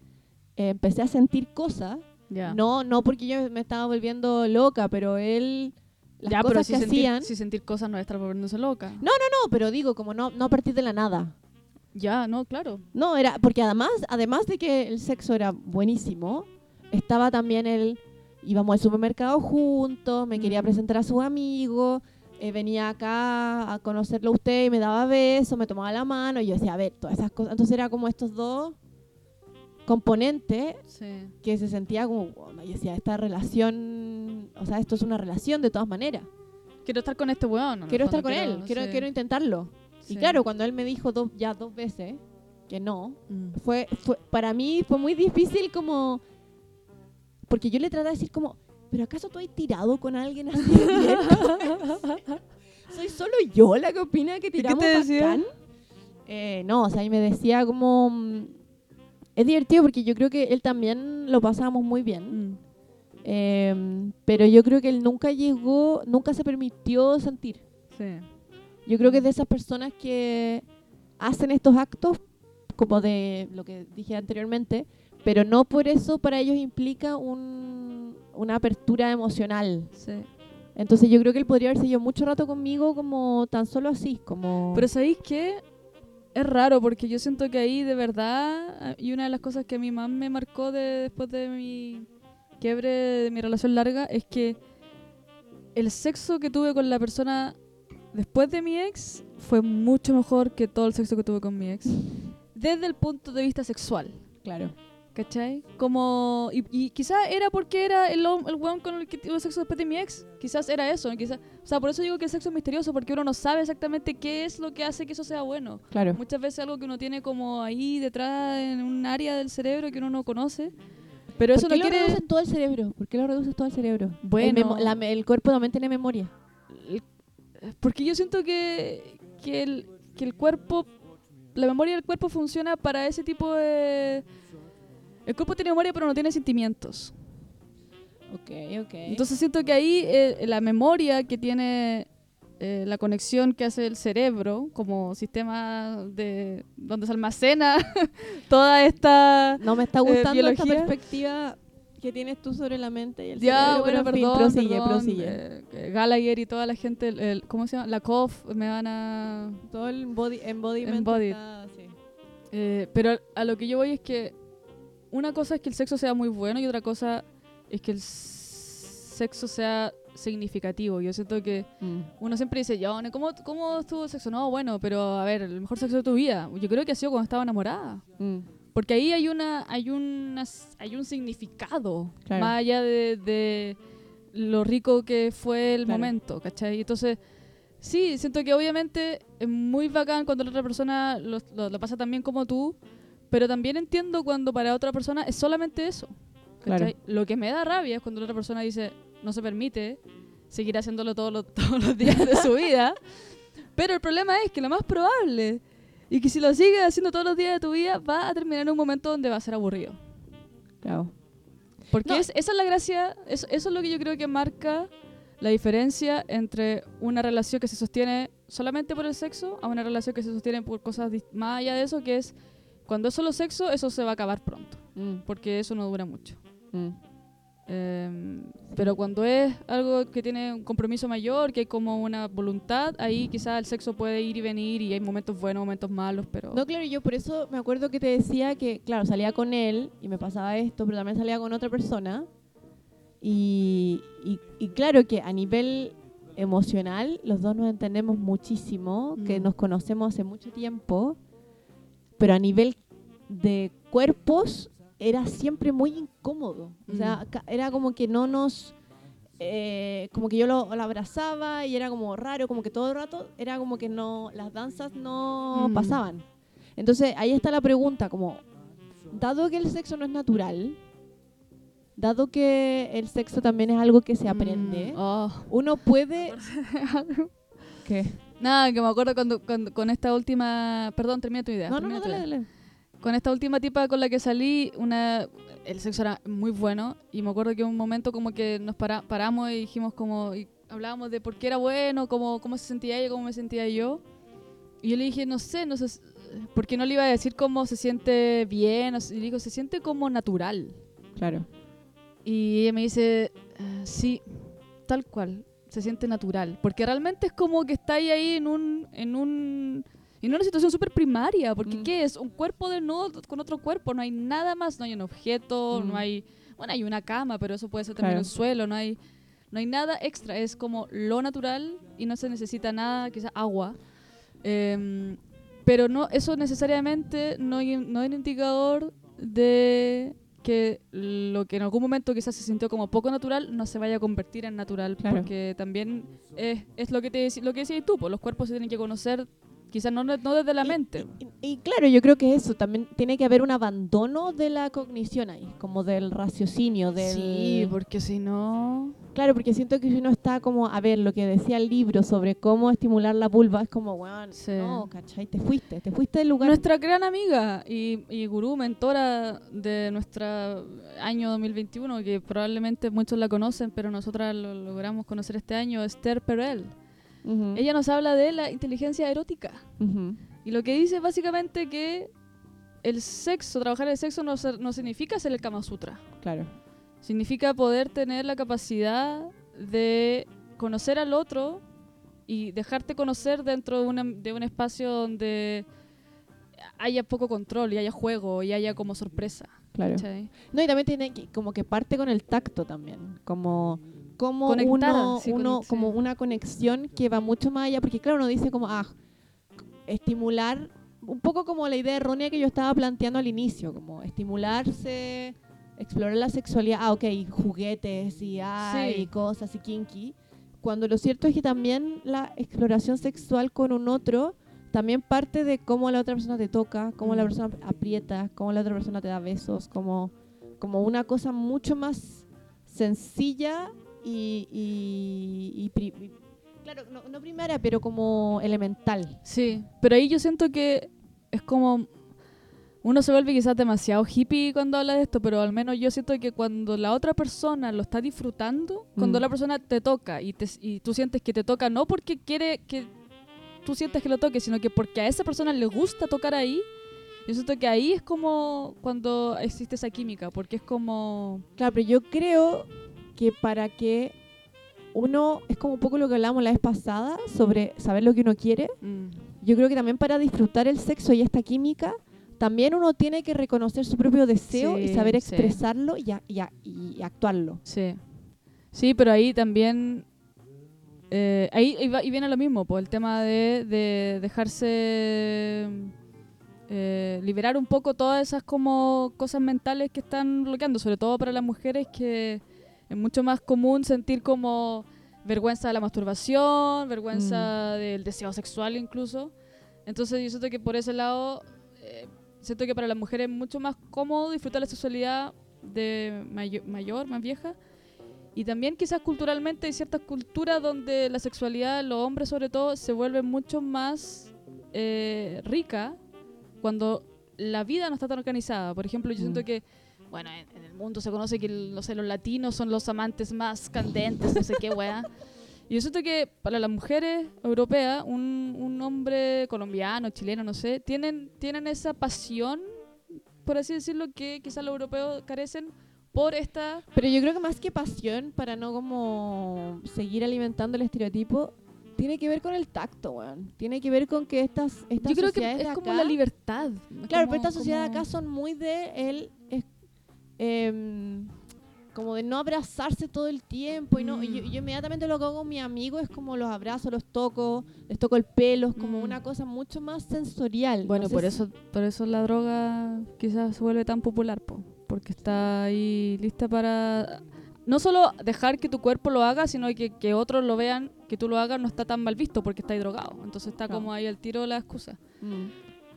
eh, empecé a sentir cosas. Ya. No, no porque yo me estaba volviendo loca, pero él, las ya, pero cosas si que sentir, hacían... si sentir cosas no es estar volviéndose loca. No, no, pero digo, como no, no a partir de la nada. Ya, no, claro. No, era, porque además, además de que el sexo era buenísimo, estaba también el, íbamos al supermercado juntos, me quería Mm. presentar a sus amigos, eh, venía acá a conocerlo a usted y me daba besos, me tomaba la mano, y yo decía, a ver, todas esas cosas. Entonces era como estos dos componentes Sí. que se sentía como, yo decía, esta relación, o sea, esto es una relación de todas maneras. Quiero estar con este weón. quiero estar con él, quiero, sí. quiero intentarlo. Y claro, cuando él me dijo dos, ya dos veces que no, Mm. fue, fue para mí fue muy difícil como porque yo le traté de decir como pero acaso tú has tirado con alguien así soy solo yo la que opina que tiramos bacán? Eh, no o sea y me decía como es divertido porque yo creo que él también lo pasábamos muy bien Mm. eh, pero yo creo que él nunca llegó nunca se permitió sentir Sí. yo creo que es de esas personas que hacen estos actos, como de lo que dije anteriormente, pero no por eso para ellos implica un- una apertura emocional. Sí. Entonces yo creo que él podría haber seguido mucho rato conmigo como tan solo así, como... Pero ¿sabéis qué? Es raro porque yo siento que ahí de verdad, y una de las cosas que a mí más me marcó de, después de mi quiebre de mi relación larga, es que el sexo que tuve con la persona después de mi ex fue mucho mejor que todo el sexo que tuve con mi ex. Desde el punto de vista sexual. claro. ¿Cachai? Como. Y, y quizás era porque era el, el weón con el que tuve sexo después de mi ex. Quizás era eso. Quizás, o sea, por eso digo que el sexo es misterioso, porque uno no sabe exactamente qué es lo que hace que eso sea bueno. Claro. Muchas veces algo que uno tiene como ahí detrás en un área del cerebro que uno no conoce. Pero eso ¿Por qué no lo quiere. reduces todo el cerebro? ¿Por qué lo reduces todo el cerebro? El, Bueno. memo- la el cuerpo también tiene memoria. Porque yo siento que, que, el, que el cuerpo, la memoria del cuerpo funciona para ese tipo de... El cuerpo tiene memoria pero no tiene sentimientos. Ok, ok. Entonces siento que ahí eh, la memoria que tiene eh, la conexión que hace el cerebro como sistema de donde se almacena toda esta... no me está eh, gustando esta biología. perspectiva que tienes tú sobre la mente y el Ya, cerebro, bueno, pero en fin, perdón, prosigue, perdón, prosigue. eh, eh, Gallagher y toda la gente, el- el- ¿cómo se llama? La COF me van a... Todo el body, embodiment está así. Eh, pero a lo que yo voy es que una cosa es que el sexo sea muy bueno y otra cosa es que el sexo sea significativo. Yo siento que uno siempre dice, ya, bueno, ¿cómo, ¿cómo estuvo el sexo? No, bueno, pero a ver, el mejor sexo de tu vida. Yo creo que ha sido cuando estaba enamorada. Mm. Porque ahí hay una, hay una, hay un significado Claro. más allá de, de lo rico que fue el Claro. momento, ¿cachai? Entonces, sí, siento que obviamente es muy bacán cuando la otra persona lo, lo- lo pasa tan bien como tú, pero también entiendo cuando para otra persona es solamente eso. Claro. Lo que me da rabia es cuando la otra persona dice, no se permite seguir haciéndolo todos los, todos los días de su vida. Pero el problema es que lo más probable y que si lo sigues haciendo todos los días de tu vida va a terminar en un momento donde va a ser aburrido. Claro. Porque No. es, esa es la gracia, es- eso es lo que yo creo que marca la diferencia entre una relación que se sostiene solamente por el sexo a una relación que se sostiene por cosas más allá de eso, que es cuando es solo sexo, eso se va a acabar pronto, Mm, porque eso no dura mucho. mm. Em, pero cuando es algo que tiene un compromiso mayor, que hay como una voluntad, ahí quizás el sexo puede ir y venir y hay momentos buenos, momentos malos, pero... No, claro, yo por eso me acuerdo que te decía que, claro, salía con él y me pasaba esto, pero también salía con otra persona. Y, y, y claro que a nivel emocional los dos nos entendemos muchísimo, que Mm. nos conocemos hace mucho tiempo, pero a nivel de cuerpos era siempre muy incómodo. O sea, Mm. era como que no nos... eh, como que yo lo, lo abrazaba y era como raro, como que todo el rato era como que no, las danzas no Mm. pasaban. Entonces ahí está la pregunta, como, dado que el sexo no es natural, dado que el sexo también es algo que se aprende, Mm, oh. uno puede... ¿Qué? Nada, que me acuerdo cuando, cuando- con esta última... Perdón, termina tu idea. No, no, no, dale, dale. Con esta última tipa con la que salí, una el sexo era muy bueno y me acuerdo que un momento como que nos para- paramos y dijimos como... Y hablábamos de por qué era bueno, cómo, cómo se sentía ella, cómo me sentía yo. Y yo le dije, no sé, no sé, porque no le iba a decir cómo se siente bien, y le digo, se siente como natural. Claro. Y ella me dice, "Ah, sí, tal cual, se siente natural. Porque realmente es como que está ahí, en un... En un en una situación súper primaria, porque Mm. ¿qué es? Un cuerpo de con otro cuerpo, no hay nada más, no hay un objeto, Mm. no hay... Bueno, hay una cama, pero eso puede ser también Claro. el suelo, no hay, no hay nada extra, es como lo natural y no se necesita nada, quizás agua. Em, pero no, eso necesariamente no, no es un indicador de que lo que en algún momento quizás se sintió como poco natural no se vaya a convertir en natural Claro. porque también es, es lo que te lo que decías tú pues los cuerpos se tienen que conocer quizás no, no desde la Y- mente Y, y claro, yo creo que eso, también tiene que haber un abandono de la cognición ahí, como del raciocinio, del... sí porque si no Claro, porque siento que si uno está como, a ver, lo que decía el libro sobre cómo estimular la vulva, es como, weón, Sí. no, ¿cachai? Te fuiste, te fuiste del lugar. nuestra gran amiga y, y gurú mentora de nuestro año 2021 que probablemente muchos la conocen pero nosotras lo logramos conocer este año Esther Perel Ella nos habla de la inteligencia erótica Y lo que dice es básicamente que el sexo, trabajar el sexo no, ser- no significa hacer el Kama Sutra. Claro. Significa poder tener la capacidad de conocer al otro y dejarte conocer dentro de, una- de un espacio donde haya poco control y haya juego y haya como sorpresa. Claro. ¿cachai? No, y también tiene que, como que parte con el tacto también, como como Conectar, uno, sí, uno como una conexión que va mucho más allá, porque claro, uno dice como, ah, estimular, un poco como la idea errónea que yo estaba planteando al inicio, como estimularse, explorar la sexualidad, ah, ok, juguetes y hay Sí. cosas y kinky, cuando lo cierto es que también la exploración sexual con un otro también parte de cómo la otra persona te toca, cómo la persona aprieta, cómo la otra persona te da besos, como, como una cosa mucho más sencilla y, y- y y- claro, no, no primaria, pero como elemental. Sí, pero ahí yo siento que es como uno se vuelve quizás demasiado hippie cuando habla de esto, pero al menos yo siento que cuando la otra persona lo está disfrutando, cuando Mm. la persona te toca y, te, y tú sientes que te toca no porque quiere que tú sientes que lo toque, sino que porque a esa persona le gusta tocar ahí, yo siento que ahí es como cuando existe esa química, porque es como... Claro, pero yo creo que para que uno, es como un poco lo que hablábamos la vez pasada sobre saber lo que uno quiere, mm, yo creo que también para disfrutar el sexo y esta química, también uno tiene que reconocer su propio deseo y saber sí. expresarlo y, a- y a- y actuarlo. Sí. Sí, pero ahí también. eh, ahí va- viene lo mismo, pues el tema de, de dejarse. eh, liberar un poco todas esas como cosas mentales que están bloqueando, sobre todo para las mujeres que es mucho más común sentir como vergüenza de la masturbación, vergüenza del deseo sexual incluso. Entonces yo siento que por ese lado, eh, siento que para las mujeres es mucho más cómodo disfrutar la sexualidad de mayo- mayor, más vieja. Y también quizás culturalmente hay ciertas culturas donde la sexualidad, los hombres sobre todo, se vuelve mucho más eh, rica cuando la vida no está tan organizada. Por ejemplo, yo Mm. siento que, bueno, en, en el mundo se conoce que no sé, los latinos son los amantes más candentes, no sé qué, weá. Y yo siento que para las mujeres europeas, un, un hombre colombiano, chileno, no sé, tienen, tienen esa pasión, por así decirlo, que quizás los europeos carecen por esta... Pero yo creo que más que pasión, para no como seguir alimentando el estereotipo, tiene que ver con el tacto, weón. Tiene que ver con que estas, estas Yo creo que es de como acá- la libertad. Claro, como- pero estas sociedades como- acá son muy de el em, como de no abrazarse todo el tiempo y no yo, Mm. y yo inmediatamente lo que hago con mis amigos es como los abrazo, los toco, les toco el pelo, es como Mm. una cosa mucho más sensorial. Bueno, No sé por si- eso, por eso la droga quizás se vuelve tan popular, po, porque está ahí lista para no solo dejar que tu cuerpo lo haga, sino que, que otros lo vean, que tú lo hagas, no está tan mal visto porque está drogado. Entonces está como ahí al tiro la excusa. Mm.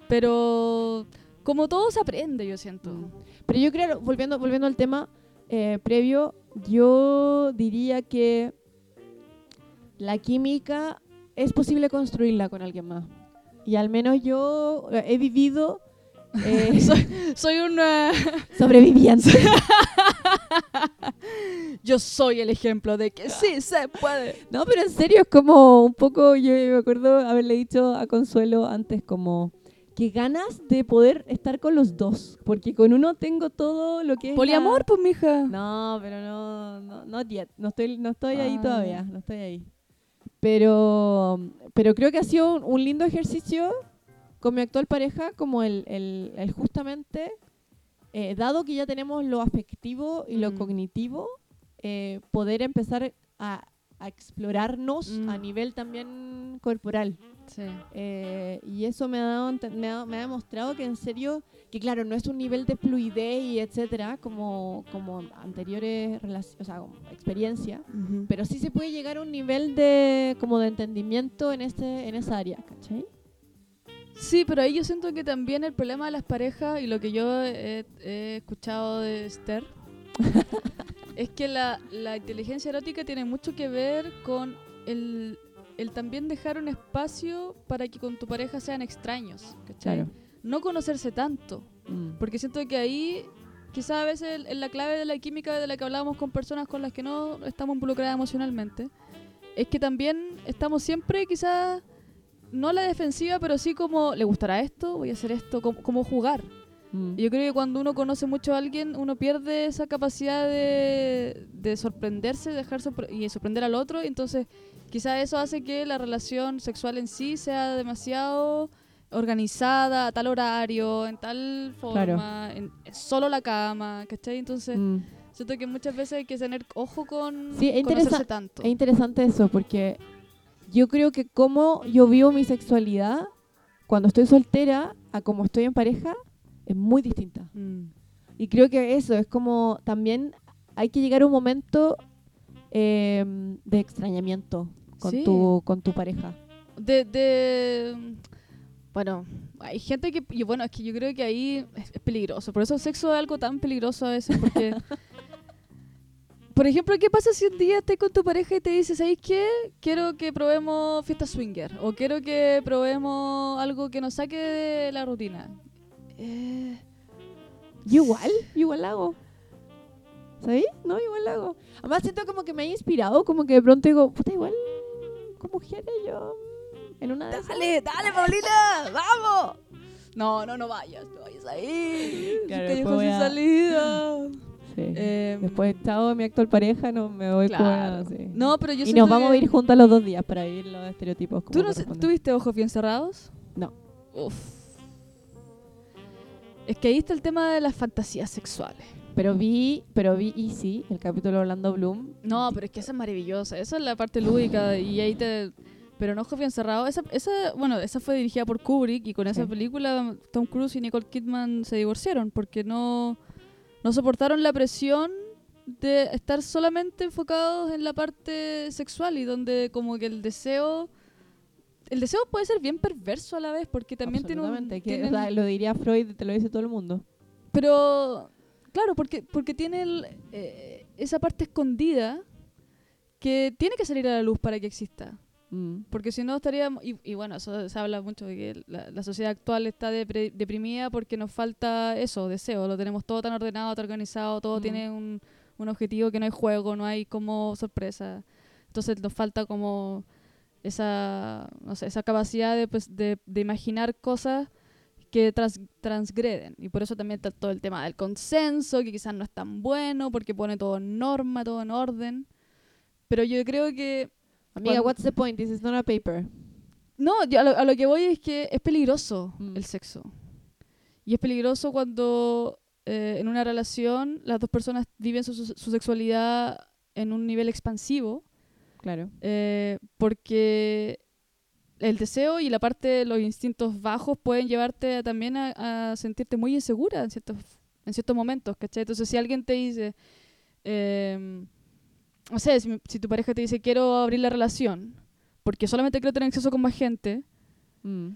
Pero como todo se aprende, yo siento. Pero yo creo, volviendo, volviendo al tema eh, previo, yo diría que la química es posible construirla con alguien más. Y al menos yo eh, he vivido eh, soy, soy una... sobreviviente. Yo soy el ejemplo de que sí se puede. No, pero en serio es como un poco, yo me acuerdo haberle dicho a Consuelo antes como que ganas de poder estar con los dos, porque con uno tengo todo lo que es la- Poliamor, pues, mija. No, pero no, no, not yet. No estoy, no estoy ahí Ah. todavía, no estoy ahí. Pero, pero creo que ha sido un, un lindo ejercicio con mi actual pareja, como el, el, el justamente, eh, dado que ya tenemos lo afectivo y lo Mm. cognitivo, eh, poder empezar a, a explorarnos Mm. a nivel también corporal. Sí. Eh, y eso me ha, dado, me, ha, me ha demostrado que en serio, que claro, no es un nivel de fluidez y etcétera, como, como anteriores o sea, como experiencia, pero sí se puede llegar a un nivel de como de entendimiento en este en esa área, ¿cachai? Sí, pero ahí yo siento que también el problema de las parejas y lo que yo he, he escuchado de Esther es que la, la inteligencia erótica tiene mucho que ver con el, el también dejar un espacio para que con tu pareja sean extraños, ¿cachai? No conocerse tanto, Mm. porque siento que ahí quizás a veces el- la clave de la química de la que hablábamos con personas con las que no estamos involucradas emocionalmente es que también estamos siempre quizás no a la defensiva, pero sí como, ¿le gustará esto? Voy a hacer esto, como jugar. Mm. Y Yo creo que cuando uno conoce mucho a alguien, uno pierde esa capacidad de, de sorprenderse, dejar sorpre- y sorprender al otro. y Entonces, quizás eso hace que la relación sexual en sí sea demasiado organizada, a tal horario, en tal forma, en, en solo la cama, ¿cachai? Entonces, Mm. siento que muchas veces hay que tener ojo con Sí, es conocerse tanto. Es interesante eso, porque yo creo que como yo vivo mi sexualidad cuando estoy soltera a como estoy en pareja es muy distinta. Mm. Y creo que eso es como también hay que llegar a un momento eh, de extrañamiento con, Sí. tu, con tu pareja. De, de bueno, hay gente que y bueno, es que yo creo que ahí es, peligroso. Por eso el sexo es algo tan peligroso a veces porque Por ejemplo, ¿qué pasa si un día estás con tu pareja y te dices, ¿sabes qué? Quiero que probemos fiesta swinger o quiero que probemos algo que nos saque de la rutina? Eh, Yo igual, yo igual hago. ¿Sabes? No, igual hago. Además siento como que me ha inspirado, como que de pronto digo, puta, igual como mujer yo mm, en una de esas- dale, dale, Paulina, vamos. No, no, no vayas, no vayas ahí. Claro, voy sin a- salida. Sí. Em, Después, chao, mi actual pareja, no me voy Claro. con... sí. No, pero yo y nos vamos que- a ir juntas los dos días para vivir los estereotipos. ¿Tú no tuviste ojos bien cerrados? No. Uf. Es que ahí está el tema de las fantasías sexuales. Pero vi, pero vi Easy, el capítulo de Orlando Bloom. No, pero es que esa es maravillosa. Esa es la parte lúdica y ahí te... Pero en Ojos Bien Cerrados, esa, esa, bueno, esa fue dirigida por Kubrick y con esa Sí. película Tom Cruise y Nicole Kidman se divorciaron porque no, no soportaron la presión de estar solamente enfocados en la parte sexual y donde como que el deseo... El deseo puede ser bien perverso a la vez porque también tiene un... Absolutamente, que, o tiene- sea, lo diría Freud, te lo dice todo el mundo. Pero, claro, porque, porque tiene el, eh, esa parte escondida que tiene que salir a la luz para que exista. Mm. Porque si no estaríamos... Y, y bueno, eso se habla mucho de que la, la sociedad actual está depre- deprimida porque nos falta eso, deseo. Lo tenemos todo tan ordenado, tan organizado, todo Mm. tiene un, un objetivo que no hay juego, no hay como sorpresa. Entonces nos falta como esa, no sé, esa capacidad de, pues, de, de imaginar cosas que trans- transgreden. Y por eso también está todo el tema del consenso, que quizás no es tan bueno, porque pone todo en norma, todo en orden. Pero yo creo que Amiga, Cuando- what's the point? This is not a paper. no, yo a, lo, a lo que voy es que es peligroso Mm. el sexo. Y es peligroso cuando eh, en una relación las dos personas viven su, su- su sexualidad en un nivel expansivo, Claro. eh, porque el deseo y la parte de los instintos bajos pueden llevarte también a, a sentirte muy insegura en ciertos, en ciertos momentos, ¿cachai? Entonces si alguien te dice, em, no sé, si, si tu pareja te dice quiero abrir la relación, porque solamente quiero tener acceso con más gente, Mm.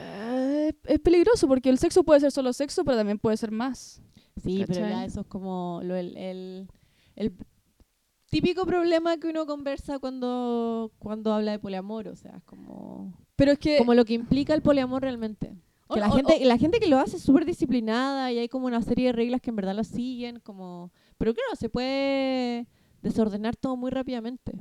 eh, es peligroso porque el sexo puede ser solo sexo, pero también puede ser más. Sí, pero ya eso es como lo, el, el, el típico problema que uno conversa cuando, cuando habla de poliamor, o sea, es como, Pero es que... como lo que implica el poliamor realmente. o- Que la o- gente, la gente que lo hace es súper disciplinada y hay como una serie de reglas que en verdad las siguen, como... Pero claro, se puede desordenar todo muy rápidamente.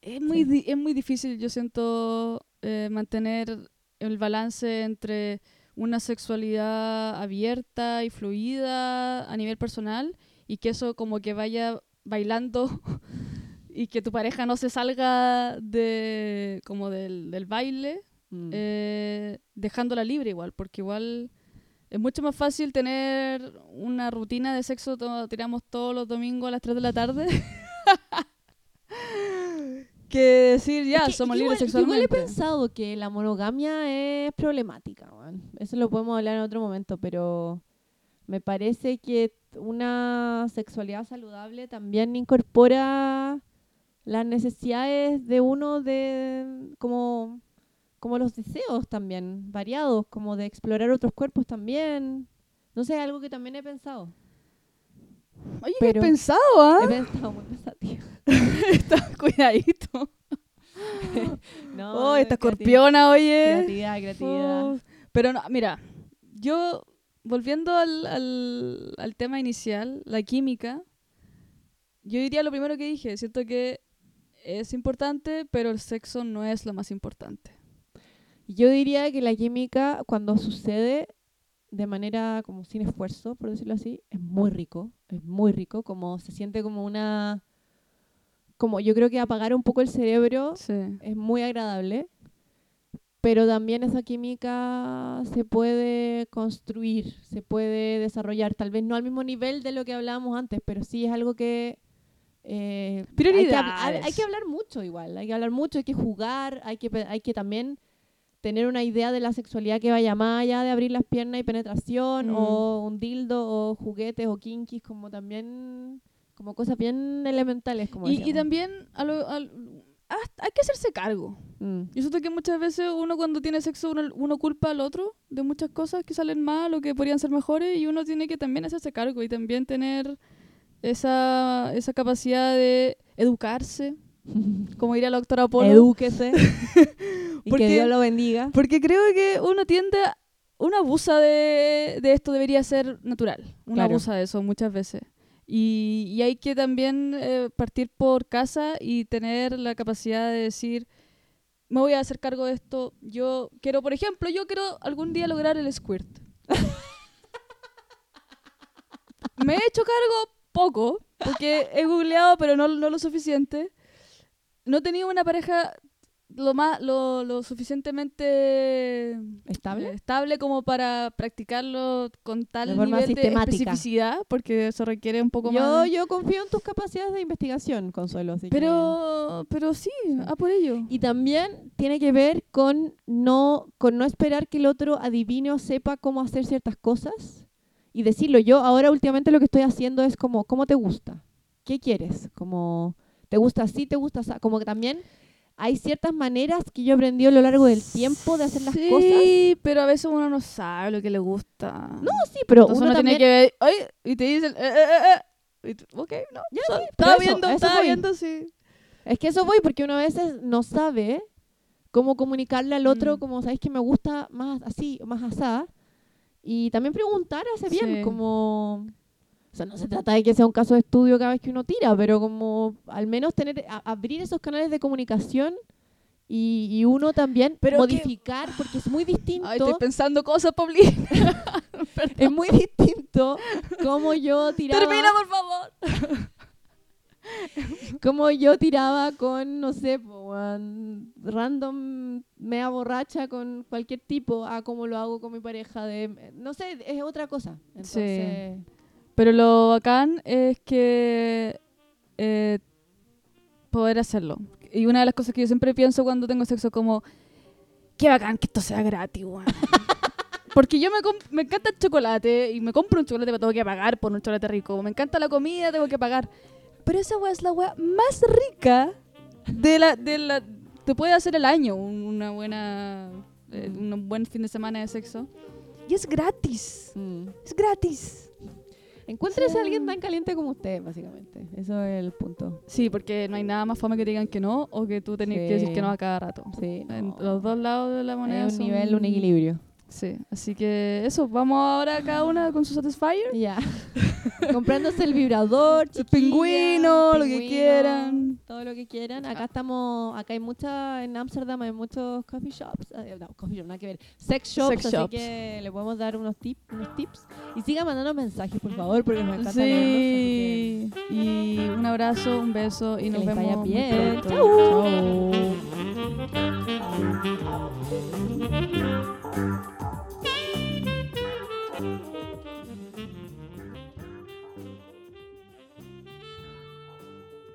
Es muy, di- es muy difícil, yo siento, eh, mantener el balance entre una sexualidad abierta y fluida a nivel personal y que eso como que vaya bailando y que tu pareja no se salga de como del, del baile, Mm. eh, dejándola libre igual, porque igual es mucho más fácil tener una rutina de sexo, to- tiramos todos los domingos a las 3 de la tarde, que decir ya, Es que somos yo libres igual- yo Igual he sexualmente. pensado que la monogamia es problemática. Eso lo podemos hablar en otro momento, pero me parece que una sexualidad saludable también incorpora las necesidades de uno de como como los deseos también variados, como de explorar otros cuerpos también. No sé, algo que también he pensado. Oye, ¿qué pero- has pensado, ah? He pensado muy pensativa. Está cuidadito. No, oh, esta escorpiona, oye. Creatividad, creatividad. Oh, Pero no, mira, yo, volviendo al, al, al tema inicial, la química, yo diría lo primero que dije, siento que es importante, pero el sexo no es lo más importante. Yo diría que la química, cuando sucede de manera como sin esfuerzo, por decirlo así, es muy rico. Es muy rico, como se siente como una... Como yo creo que apagar un poco el cerebro Sí. es muy agradable, pero también esa química se puede construir, se puede desarrollar, tal vez no al mismo nivel de lo que hablábamos antes, pero sí es algo que... eh, hay, que hab- hay- Prioridades. hay que hablar mucho igual, hay que hablar mucho, hay que jugar, hay que, hay que también tener una idea de la sexualidad que vaya más allá de abrir las piernas y penetración, Mm. o un dildo, o juguetes, o kinkies, como también, como cosas bien elementales. Como Y, y también a lo- hay que hacerse cargo. Mm. Yo siento que muchas veces uno cuando tiene sexo uno, uno culpa al otro de muchas cosas que salen mal o que podrían ser mejores y uno tiene que también hacerse cargo y también tener esa, esa capacidad de educarse, como diría la doctora Polo. Edúquese y Porque- que Dios lo bendiga. Porque creo que uno tiende a... Uno abusa de, de esto, debería ser natural. Uno Claro. abusa de eso muchas veces. Y, y hay que también eh, partir por casa y tener la capacidad de decir, me voy a hacer cargo de esto. Yo quiero, por ejemplo, yo quiero algún día lograr el squirt. me he hecho cargo poco, porque he googleado, pero no, no lo suficiente. No he tenido una pareja lo más lo, lo suficientemente ¿Estable? eh, estable como para practicarlo con tal De forma nivel sistemática. de especificidad, porque eso requiere un poco Yo, más. yo confío en tus capacidades de investigación, Consuelo. así que- Pero, pero sí, a por ello. Y también tiene que ver con no, con no esperar que el otro adivine o sepa cómo hacer ciertas cosas y decirlo. Yo ahora últimamente lo que estoy haciendo es como, ¿cómo te gusta? ¿Qué quieres? Como, ¿te gusta así? ¿Te gusta así? Como que también hay ciertas maneras que yo aprendí a lo largo del tiempo de hacer las sí, cosas. pero a veces uno no sabe lo que le gusta. No, sí, pero Entonces uno, uno también... tiene que ver, "Oye", y te dicen, eh, eh, eh, eh. Y tú, ok, no, Ya, so- sí, estaba eso, viendo, eso estaba voy. viendo, sí. Es que eso voy, porque uno a veces no sabe cómo comunicarle al otro, Mm. como, ¿sabéis que me gusta más así, más asá? Y también preguntar hace bien, Sí. como... Sea, no se trata de que sea un caso de estudio cada vez que uno tira, pero como al menos tener, a- abrir esos canales de comunicación y, y uno también Pero que- modificar, porque es muy distinto, Ay, estoy pensando cosas, Paulina. es muy distinto como yo tiraba... Termina, por favor. como yo tiraba con, no sé, random, mea borracha con cualquier tipo, a como lo hago con mi pareja de, no sé, es otra cosa. Entonces, Pero lo bacán es que eh, poder hacerlo. Y una de las cosas que yo siempre pienso cuando tengo sexo como, qué bacán que esto sea gratis, weón. Porque yo me, me encanta el chocolate y me compro un chocolate, pero tengo que pagar por un chocolate rico. Me encanta la comida, tengo que pagar. Pero esa weá es la weá más rica de la, de la... Te puede hacer el año un- una buena... eh, un buen fin de semana de sexo. Y es gratis. Mm. Es gratis. Encuéntrese Sí. a alguien tan caliente como usted, básicamente. Eso es el punto. Sí, porque no hay nada más fome que te digan que no o que tú tenés que decir Sí. que no a cada rato. Sí, En no. los dos lados de la moneda. Un son- nivel, un equilibrio. Sí, así que eso, vamos ahora cada una con su Satisfyer. Ya. Comprándose el vibrador, El chiquilla, pingüino, lo que pingüino, quieran. Todo lo que quieran. Acá estamos, acá hay muchas, en Ámsterdam hay muchos coffee shops. eh, No, coffee shops, nada que ver. Sex shops, Sex así shops. que le podemos dar unos tips, unos tips. Y sigan mandando mensajes, por favor, porque nos encanta leerlos. Sí. Y un abrazo, un beso y Que nos les vemos vaya muy bien. pronto. Chau. Thank you.